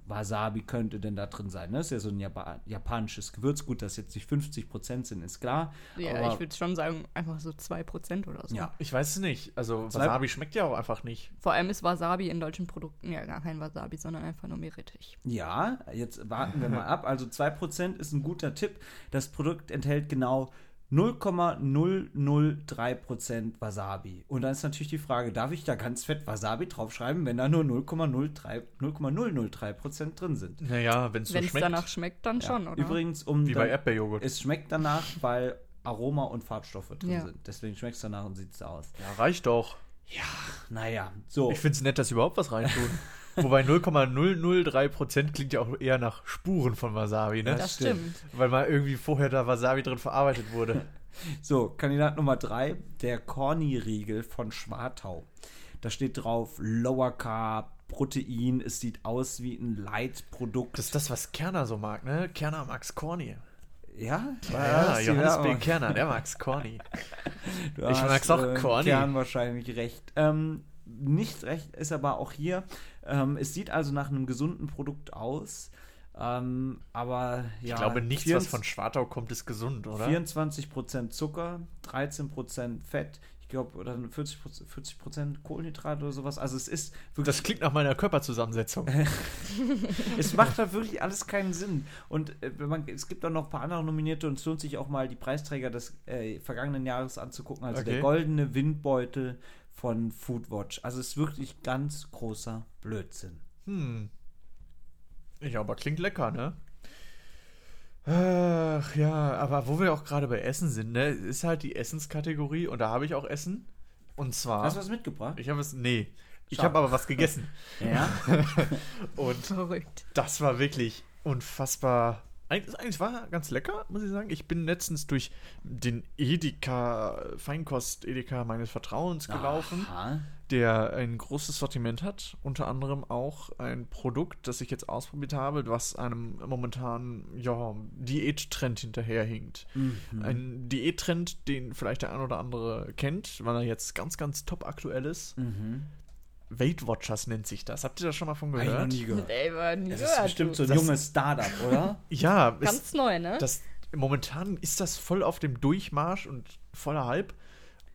Wasabi könnte denn da drin sein? Ne? Das ist ja so ein Japa japanisches Gewürz. Gut, dass jetzt nicht 50 Prozent sind, ist klar. Ja, aber, ich würde schon sagen, einfach so 2% oder so. Ja, Ich weiß es nicht. Also Wasabi schmeckt ja auch einfach nicht. Vor allem ist Wasabi in deutschen Produkten ja gar kein Wasabi, sondern einfach nur Meerrettich. Ja, jetzt warten wir mal ab. Also 2% ist ein guter Tipp. Das Produkt enthält genau 0,003% Wasabi. Und dann ist natürlich die Frage, darf ich da ganz fett Wasabi draufschreiben, wenn da nur 0,03 0,003% drin sind? Naja, wenn es so Wenn es schmeckt. danach schmeckt, dann schon, oder? Übrigens, um wie bei Erdbeerjoghurt. es schmeckt danach, weil Aroma und Farbstoffe drin Ja. sind. Deswegen schmeckt es danach und sieht es aus. Ja, reicht doch. Naja, so. Ich finde es nett, dass sie überhaupt was reintun. Wobei 0,003% klingt ja auch eher nach Spuren von Wasabi, ne? das stimmt. Weil mal irgendwie vorher da Wasabi drin verarbeitet wurde. So, Kandidat Nummer drei, der Corny-Riegel von Schwartau. Da steht drauf Lower Carb, Protein, es sieht aus wie ein Leitprodukt. Das ist das, was Kerner so mag, ne? Kerner mag's Corny. ja, Ja, die Johannes B. Kerner, der mag's Corny. Du Ich mag's auch äh, corny. Kern wahrscheinlich recht. Ähm, nicht recht ist aber auch hier. Ähm, es sieht also nach einem gesunden Produkt aus. Ähm, aber ja. Ich glaube, nichts, 24 was von Schwartau kommt, ist gesund, oder? 24% Zucker, 13% Fett, ich glaube, oder 40%, 40 Kohlenhydrate oder sowas. Also es ist wirklich Das klingt nach meiner Körperzusammensetzung. es macht da wirklich alles keinen Sinn. Und äh, man, es gibt auch noch ein paar andere Nominierte und es lohnt sich auch mal, die Preisträger des äh, vergangenen Jahres anzugucken. Also der Okay. goldene Windbeutel von Foodwatch. Also es ist wirklich ganz großer Blödsinn. Hm. Ja, aber klingt lecker, ne? Ach ja, aber wo wir auch gerade bei Essen sind, ne, ist halt die Essenskategorie und da habe ich auch Essen. Und zwar. Hast du was mitgebracht? ich habe es. Nee. Ich habe aber was gegessen. Ja. Und Verrückt. das war wirklich unfassbar. Eigentlich, eigentlich war ganz lecker, muss ich sagen. Ich bin letztens durch den Edeka, Feinkost Edeka meines Vertrauens gelaufen, Aha. der ein großes Sortiment hat. Unter anderem auch ein Produkt, das ich jetzt ausprobiert habe, was einem momentan ja, Diättrend hinterherhinkt. Mhm. Ein Diättrend, den vielleicht der ein oder andere kennt, weil er jetzt ganz, ganz top aktuell ist. Mhm. Weight Watchers nennt sich das. Habt ihr das schon mal von Hab ich noch gehört? nie gehört. Ey, war nie Das ist gehört, bestimmt so ein junges Startup, oder? Ja, Ganz neu, ne? das, momentan ist das voll auf dem Durchmarsch und voller Hype.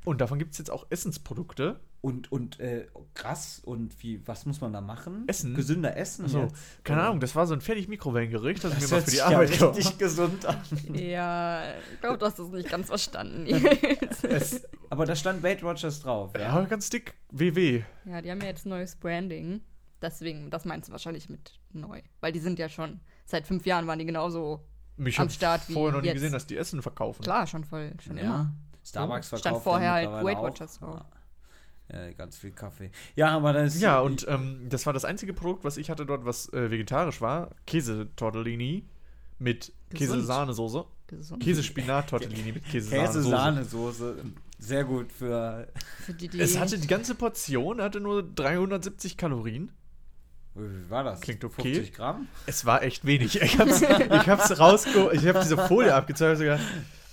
Und davon gibt es jetzt auch Essensprodukte. Und, und äh, krass, und wie, was muss man da machen? Essen? Gesünder essen? Also, jetzt? keine? Ahnung, das war so ein fertig Mikrowellengericht, das, ich Das mir mal für die sich Arbeit ja richtig gesund an. ja, ich glaube, du hast das nicht ganz verstanden. Es, Aber da stand Weight Watchers drauf, ja? ja, ganz dick. WW. ja, die haben ja jetzt neues Branding. Deswegen, das meinst du wahrscheinlich mit neu. Weil die sind ja schon, seit fünf Jahren waren die genauso, Mich Am Start wie vorher noch nie jetzt. gesehen, dass die Essen verkaufen. klar, schon voll, schon immer. Ja. Starbucks Stand verkauft vorher ja halt Weight auch. Watchers drauf. Ja, ganz viel Kaffee. Ja, aber das ist. Ja, und ähm, das war das einzige Produkt, was ich hatte dort, was äh, vegetarisch war. Käsetortellini mit. Käsesahnesoße. Käsespinat-Tortellini mit Käsesahnesoße. Käse-Sahnesoße. Sehr gut für. Für die, die Es hatte die ganze Portion, hatte nur 370 Kalorien. Wie war das? Klingt okay. 50 Gramm? Es war echt wenig. Ich hab's, ich hab's rausgeholt, ich hab diese Folie abgezeigt und sogar,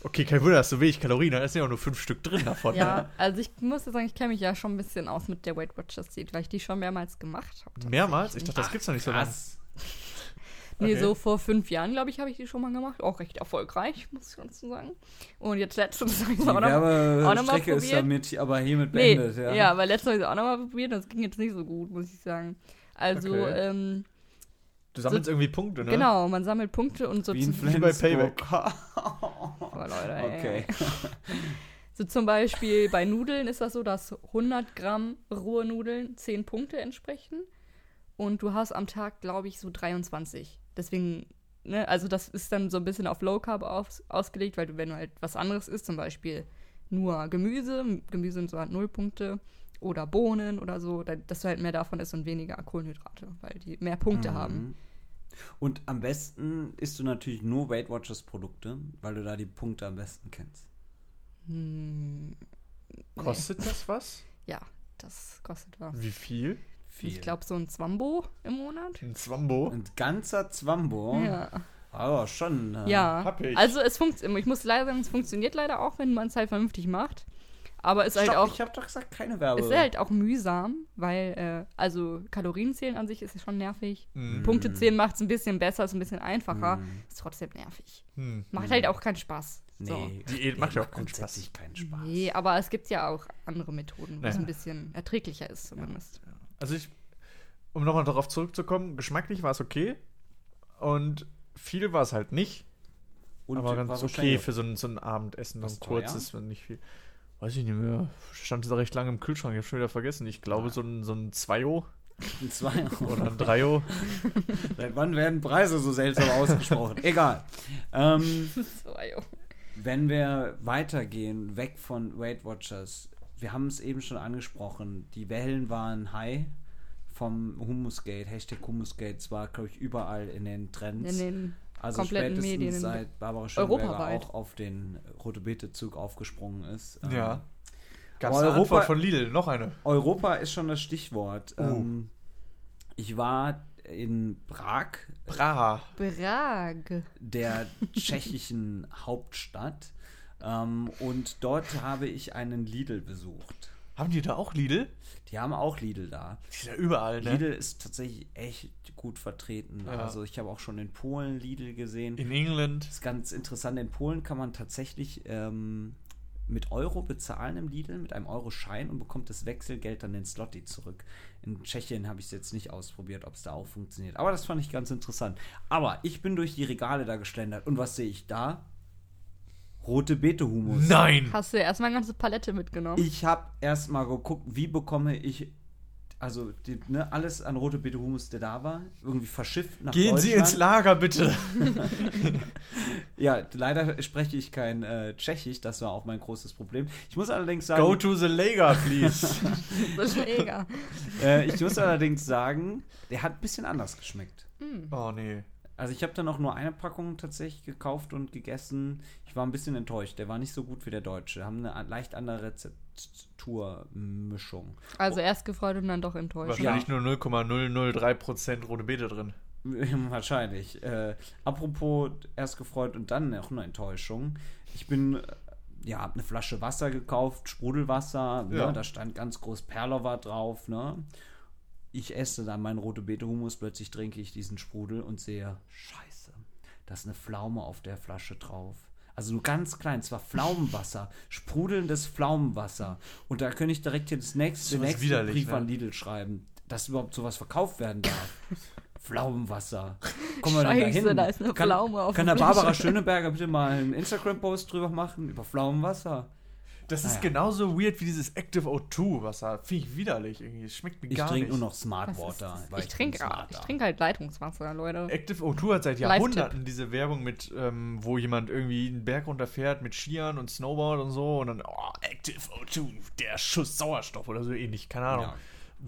okay, kein Wunder, dass so wenig Kalorien, da ist ja auch nur fünf Stück drin davon. Ja, also ich muss ja sagen, ich kenne mich ja schon ein bisschen aus mit der Weight Watchers Diät, weil ich die schon mehrmals gemacht habe. Mehrmals? Ich dachte, das gibt's noch nicht so lange. Krass. Nee, Okay. so vor fünf Jahren, glaube ich, habe ich die schon mal gemacht. Auch recht erfolgreich, muss ich ganz so sagen. Und jetzt letztens habe ich sie auch noch, auch noch mal Werbestrecke ist probiert. damit aber hiermit Nee, beendet, ja. ja. aber letztens habe ich sie auch noch mal probiert und es ging jetzt nicht so gut, muss ich sagen. Also, Okay. ähm, Du sammelst irgendwie Punkte, ne? genau, man sammelt Punkte und so Wie zum, Wie bei Flensburg. Oh, Leute, ey. okay. So zum Beispiel bei Nudeln ist das so, dass 100 Gramm rohe Nudeln 10 Punkte entsprechen. Und du hast am Tag, glaube ich, so 23. Deswegen, ne, also das ist dann so ein bisschen auf Low Carb aus, ausgelegt, weil du, wenn du halt was anderes isst, zum Beispiel nur Gemüse, Gemüse und so hat 0 Punkte, oder Bohnen oder so, da- dass du halt mehr davon isst und weniger Kohlenhydrate, weil die mehr Punkte haben. Und am besten isst du natürlich nur Weight Watchers Produkte, weil du da die Punkte am besten kennst. Hm, Kostet das was? ja, das kostet was. Wie viel? Viel. Ich glaube, so ein Zwambo im Monat. Ein Zwambo? Ein ganzer Zwambo. Ja. Aber schon. äh, Ja, hab ich. also es funktioniert, ich muss leider sagen, es funktioniert leider auch, wenn man es halt vernünftig macht. Aber ist halt Stopp, auch ich habe doch gesagt, keine Werbe. ist halt auch mühsam, weil, äh, also Kalorien zählen an sich ist ja schon nervig. Mhm. Punkte zählen macht es ein bisschen besser, ist ein bisschen einfacher. Ist trotzdem nervig. Hm. Macht halt auch keinen Spaß. So. Nee, Diät macht ja auch keinen grundsätzlich keinen Spaß. Nee, aber es gibt ja auch andere Methoden, wo es Ja. ein bisschen erträglicher ist zumindest. Also ich, um nochmal darauf zurückzukommen, geschmacklich war es okay und viel war es halt nicht, Und aber ganz okay für so ein, so ein Abendessen, so Was ein kurzes, wenn nicht viel. Weiß ich nicht mehr. Stand da recht lange im Kühlschrank, ich habe schon wieder vergessen. Ich glaube, so ein, so ein 2 Ein Zwei- oder ein 3 Seit wann werden Preise so seltsam ausgesprochen? Egal. Ähm, jo. wenn wir weitergehen, weg von Weight Watchers, wir haben es eben schon angesprochen, die Wellen waren high vom Humusgate, Hashtag Humusgate, es war, glaube ich, überall in den Trends. In den also kompletten spätestens Medien seit Barbara Schöneberger europaweit. auch auf den Rote Beete-Zug aufgesprungen ist. Ähm, Ja. Gab es Aber eine Europa- Antwort von Lidl? Noch eine. Europa ist schon das Stichwort. Oh. Ähm, ich war in Prag, Praha. Prag. der tschechischen Hauptstadt. Ähm, und dort habe ich einen Lidl besucht. Haben die da auch Lidl? Die haben auch Lidl da. Die sind ja überall, ne? Lidl ist tatsächlich echt gut vertreten. Ja. Also ich habe auch schon in Polen Lidl gesehen. In England. Das ist ganz interessant. In Polen kann man tatsächlich ähm, mit Euro bezahlen im Lidl, mit einem Euro-Schein und bekommt das Wechselgeld dann in Slotty zurück. In Tschechien habe ich es jetzt nicht ausprobiert, ob es da auch funktioniert. Aber das fand ich ganz interessant. Aber ich bin durch die Regale da geschlendert und was sehe ich da? Rote Beete-Humus. Nein! Hast du ja erstmal eine ganze Palette mitgenommen. Ich habe erstmal geguckt, wie bekomme ich also die, ne, alles an rote Beete Humus, der da war, irgendwie verschifft nach Gehen Sie ins Lager, bitte! Ja, leider spreche ich kein äh, Tschechisch, das war auch mein großes Problem. Ich muss allerdings sagen, Go to the Lager, please. Das ist mega. äh, ich muss allerdings sagen, der hat ein bisschen anders geschmeckt. oh, nee. Also ich habe dann auch nur eine Packung tatsächlich gekauft und gegessen. Ich war ein bisschen enttäuscht. Der war nicht so gut wie der deutsche. Haben eine leicht andere Rezepturmischung. Also erst gefreut und dann doch enttäuscht. Wahrscheinlich nur 0,003% rote Beete drin. Wahrscheinlich. Äh, apropos erst gefreut und dann auch eine Enttäuschung. Ich bin, äh, ja, hab eine Flasche Wasser gekauft, Sprudelwasser. Ja. Ne, da stand ganz groß Perlova drauf. Ne? Ich esse dann meinen rote Beete Hummus, plötzlich trinke ich diesen Sprudel und sehe, scheiße, da ist eine Pflaume auf der Flasche drauf. Also nur ganz klein, zwar Pflaumenwasser, sprudelndes Pflaumenwasser. Und da könnte ich direkt hier das nächste, Das ist nächste widerlich, Brief ne? an Lidl schreiben, dass überhaupt sowas verkauft werden darf. Pflaumenwasser. Kommen wir Scheiße, dahin? da ist eine kann, Pflaume auf Kann der Barbara. Schöneberger bitte mal einen Instagram-Post drüber machen? Über Pflaumenwasser? Das ist Naja. genauso weird wie dieses Active O2 Wasser. Finde ich widerlich irgendwie. Es schmeckt mir Ich gar trinke nicht. nur noch Smart ist Water. Ich trinke ich trinke halt Leitungswasser, Leute. Active O2 hat seit. Jahrhunderten diese Werbung mit, ähm, wo jemand irgendwie einen Berg runterfährt mit Skiern und Snowboard und so und dann, oh, Active O2, der Schuss Sauerstoff oder so ähnlich, keine Ahnung. Ja.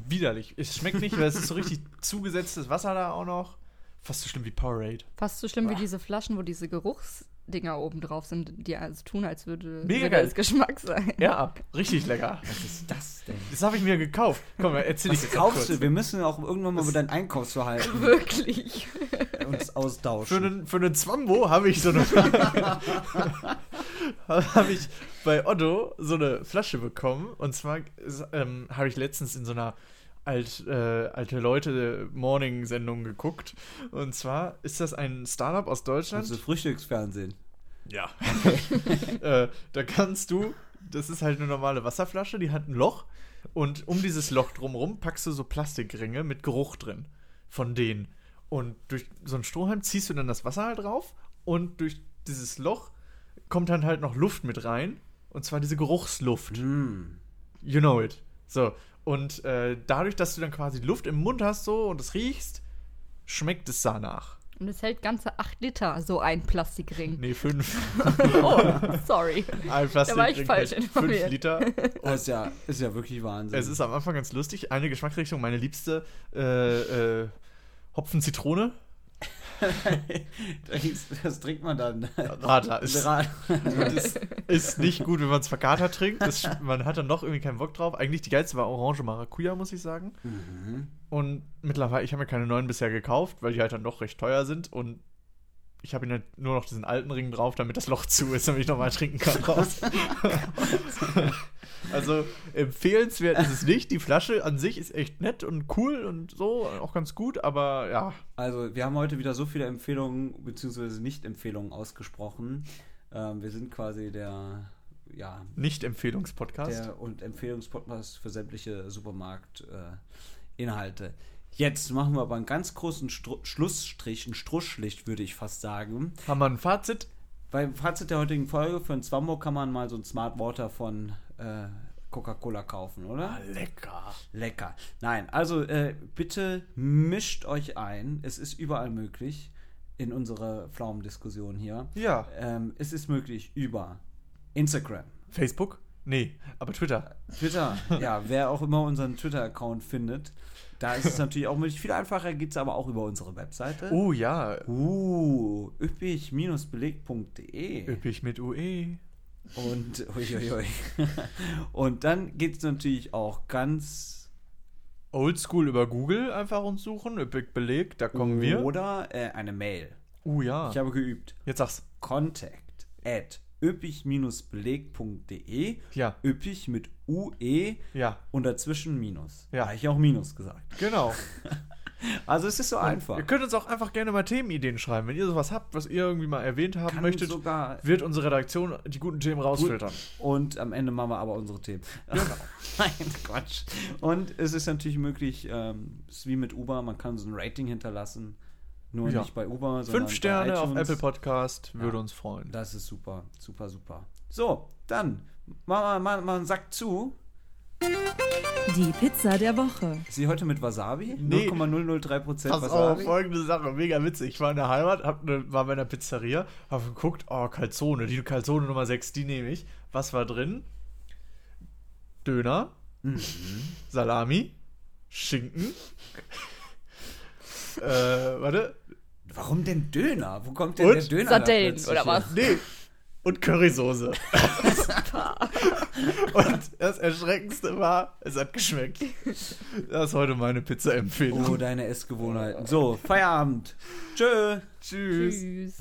Widerlich. Es schmeckt nicht, weil es ist so richtig zugesetztes Wasser da auch noch. Fast so schlimm wie Powerade. Fast so schlimm wie diese Flaschen, wo diese Geruchsdinger oben drauf sind, die also tun, als würde Mega würde das Geschmack sein. Ja, ab. Richtig lecker. Was ist das denn? Das habe ich mir gekauft. Komm, erzähl ich Was jetzt kaufst kurz. du? Wir müssen auch irgendwann mal über dein Einkaufsverhalten Wirklich. uns Für austauschen. einen, für einen Zwambo habe ich so eine. habe ich bei Otto so eine Flasche bekommen. Und zwar ähm, habe ich letztens in so einer alt, äh, alte Leute Morning-Sendung geguckt. Und zwar ist das ein Startup aus Deutschland. Also Frühstücksfernsehen. Ja. äh, da kannst du, das ist halt eine normale Wasserflasche, die hat ein Loch und um dieses Loch drumherum packst du so Plastikringe mit Geruch drin von denen. Und durch so einen Strohhalm ziehst du dann das Wasser halt drauf und durch dieses Loch kommt dann halt noch Luft mit rein und zwar diese Geruchsluft. Mm. You know it. So. Und äh, dadurch, dass du dann quasi Luft im Mund hast so und es riechst, schmeckt es danach. Und es hält ganze 8 Liter, so ein Plastikring. Nee, fünf. Oh, sorry. Ein Da war ich Plastikring falsch informiert. fünf Liter. Das ist ja, ist ja wirklich Wahnsinn. Es ist am Anfang ganz lustig. Eine Geschmacksrichtung, meine liebste, äh, äh, Hopfen-Zitrone. das, trinkt man dann. Radler ist, das ist nicht gut, wenn man es verkatert trinkt. Das, man hat dann noch irgendwie keinen Bock drauf. Eigentlich die geilste war Orange Maracuja, muss ich sagen. Und mittlerweile, ich habe mir keine neuen bisher gekauft, weil die halt dann doch recht teuer sind. Und ich habe halt nur noch diesen alten Ring drauf, damit das Loch zu ist, damit ich nochmal trinken kann draus. Also empfehlenswert ist es nicht. Die Flasche an sich ist echt nett und cool und so, auch ganz gut, aber ja. Also, wir haben heute wieder so viele Empfehlungen bzw. Nicht-Empfehlungen ausgesprochen. Ähm, wir sind quasi der, ja, Nicht-Empfehlungspodcast. und Empfehlungspodcast für sämtliche Supermarkt-Inhalte. Jetzt machen wir aber einen ganz großen Stru Schlussstrich, ein Struschlicht, würde ich fast sagen. Haben wir ein Fazit? Beim Fazit der heutigen Folge für ein Zwambo kann man mal so ein Smart Water von äh, Coca-Cola kaufen, oder? Ah, lecker. Lecker. Nein, also äh, bitte mischt euch ein. Es ist überall möglich in unserer Pflaumendiskussion hier. Ja. Ähm, es ist möglich über Instagram, Facebook? Nee, aber Twitter. Twitter, ja, wer auch immer unseren Twitter-Account findet. Da ist es natürlich auch möglich. Viel einfacher geht es aber auch über unsere Webseite. Oh ja. Uh, üppig-beleg.de. Üppig mit. UE. Und, uiuiui. Und dann geht es natürlich auch ganz Oldschool über Google einfach uns suchen. Üppig Beleg, da kommen wir. Oder äh, eine Mail. Oh ja. Ich habe geübt. Jetzt sag's. Contact at üppig-beleg.de. Ja. Üppig mit UE Ja. und dazwischen Minus. Ja. Habe ich auch Minus gesagt. Genau. Also es ist so einfach. Ihr könnt uns auch einfach gerne mal Themenideen schreiben. Wenn ihr sowas habt, was ihr irgendwie mal erwähnt haben Kann möchtet, wird unsere Redaktion die guten Themen rausfiltern. Und am Ende machen wir aber unsere Themen. Genau. Nein, Quatsch. Und es ist natürlich möglich, ähm, es ist wie mit Uber, man kann so ein Rating hinterlassen. Nur Ja. nicht bei Uber, sondern Fünf Sterne auf. Apple Podcast würde Ja. uns freuen. Das ist super, super, super. So, dann machen wir mal, mal einen Sack zu. Die Pizza der Woche. Ist sie heute mit Wasabi? Nee. 0,003% Pass Wasabi. auf, folgende Sache, mega witzig. Ich war in der Heimat, hab ne, war bei einer Pizzeria, hab geguckt, oh, Calzone, die Calzone Nummer 6, die nehme ich. Was war drin? Döner, Mhm. Salami, Schinken, äh, warte, Warum denn Döner? Wo kommt denn Und? der Döner? Sardellen, oder was? nee, und Currysoße. und das Erschreckendste war, es hat geschmeckt. Das ist heute meine Pizza-Empfehlung. Oh, deine Essgewohnheiten. So, Feierabend. Tschö. Tschüss. Tschüss.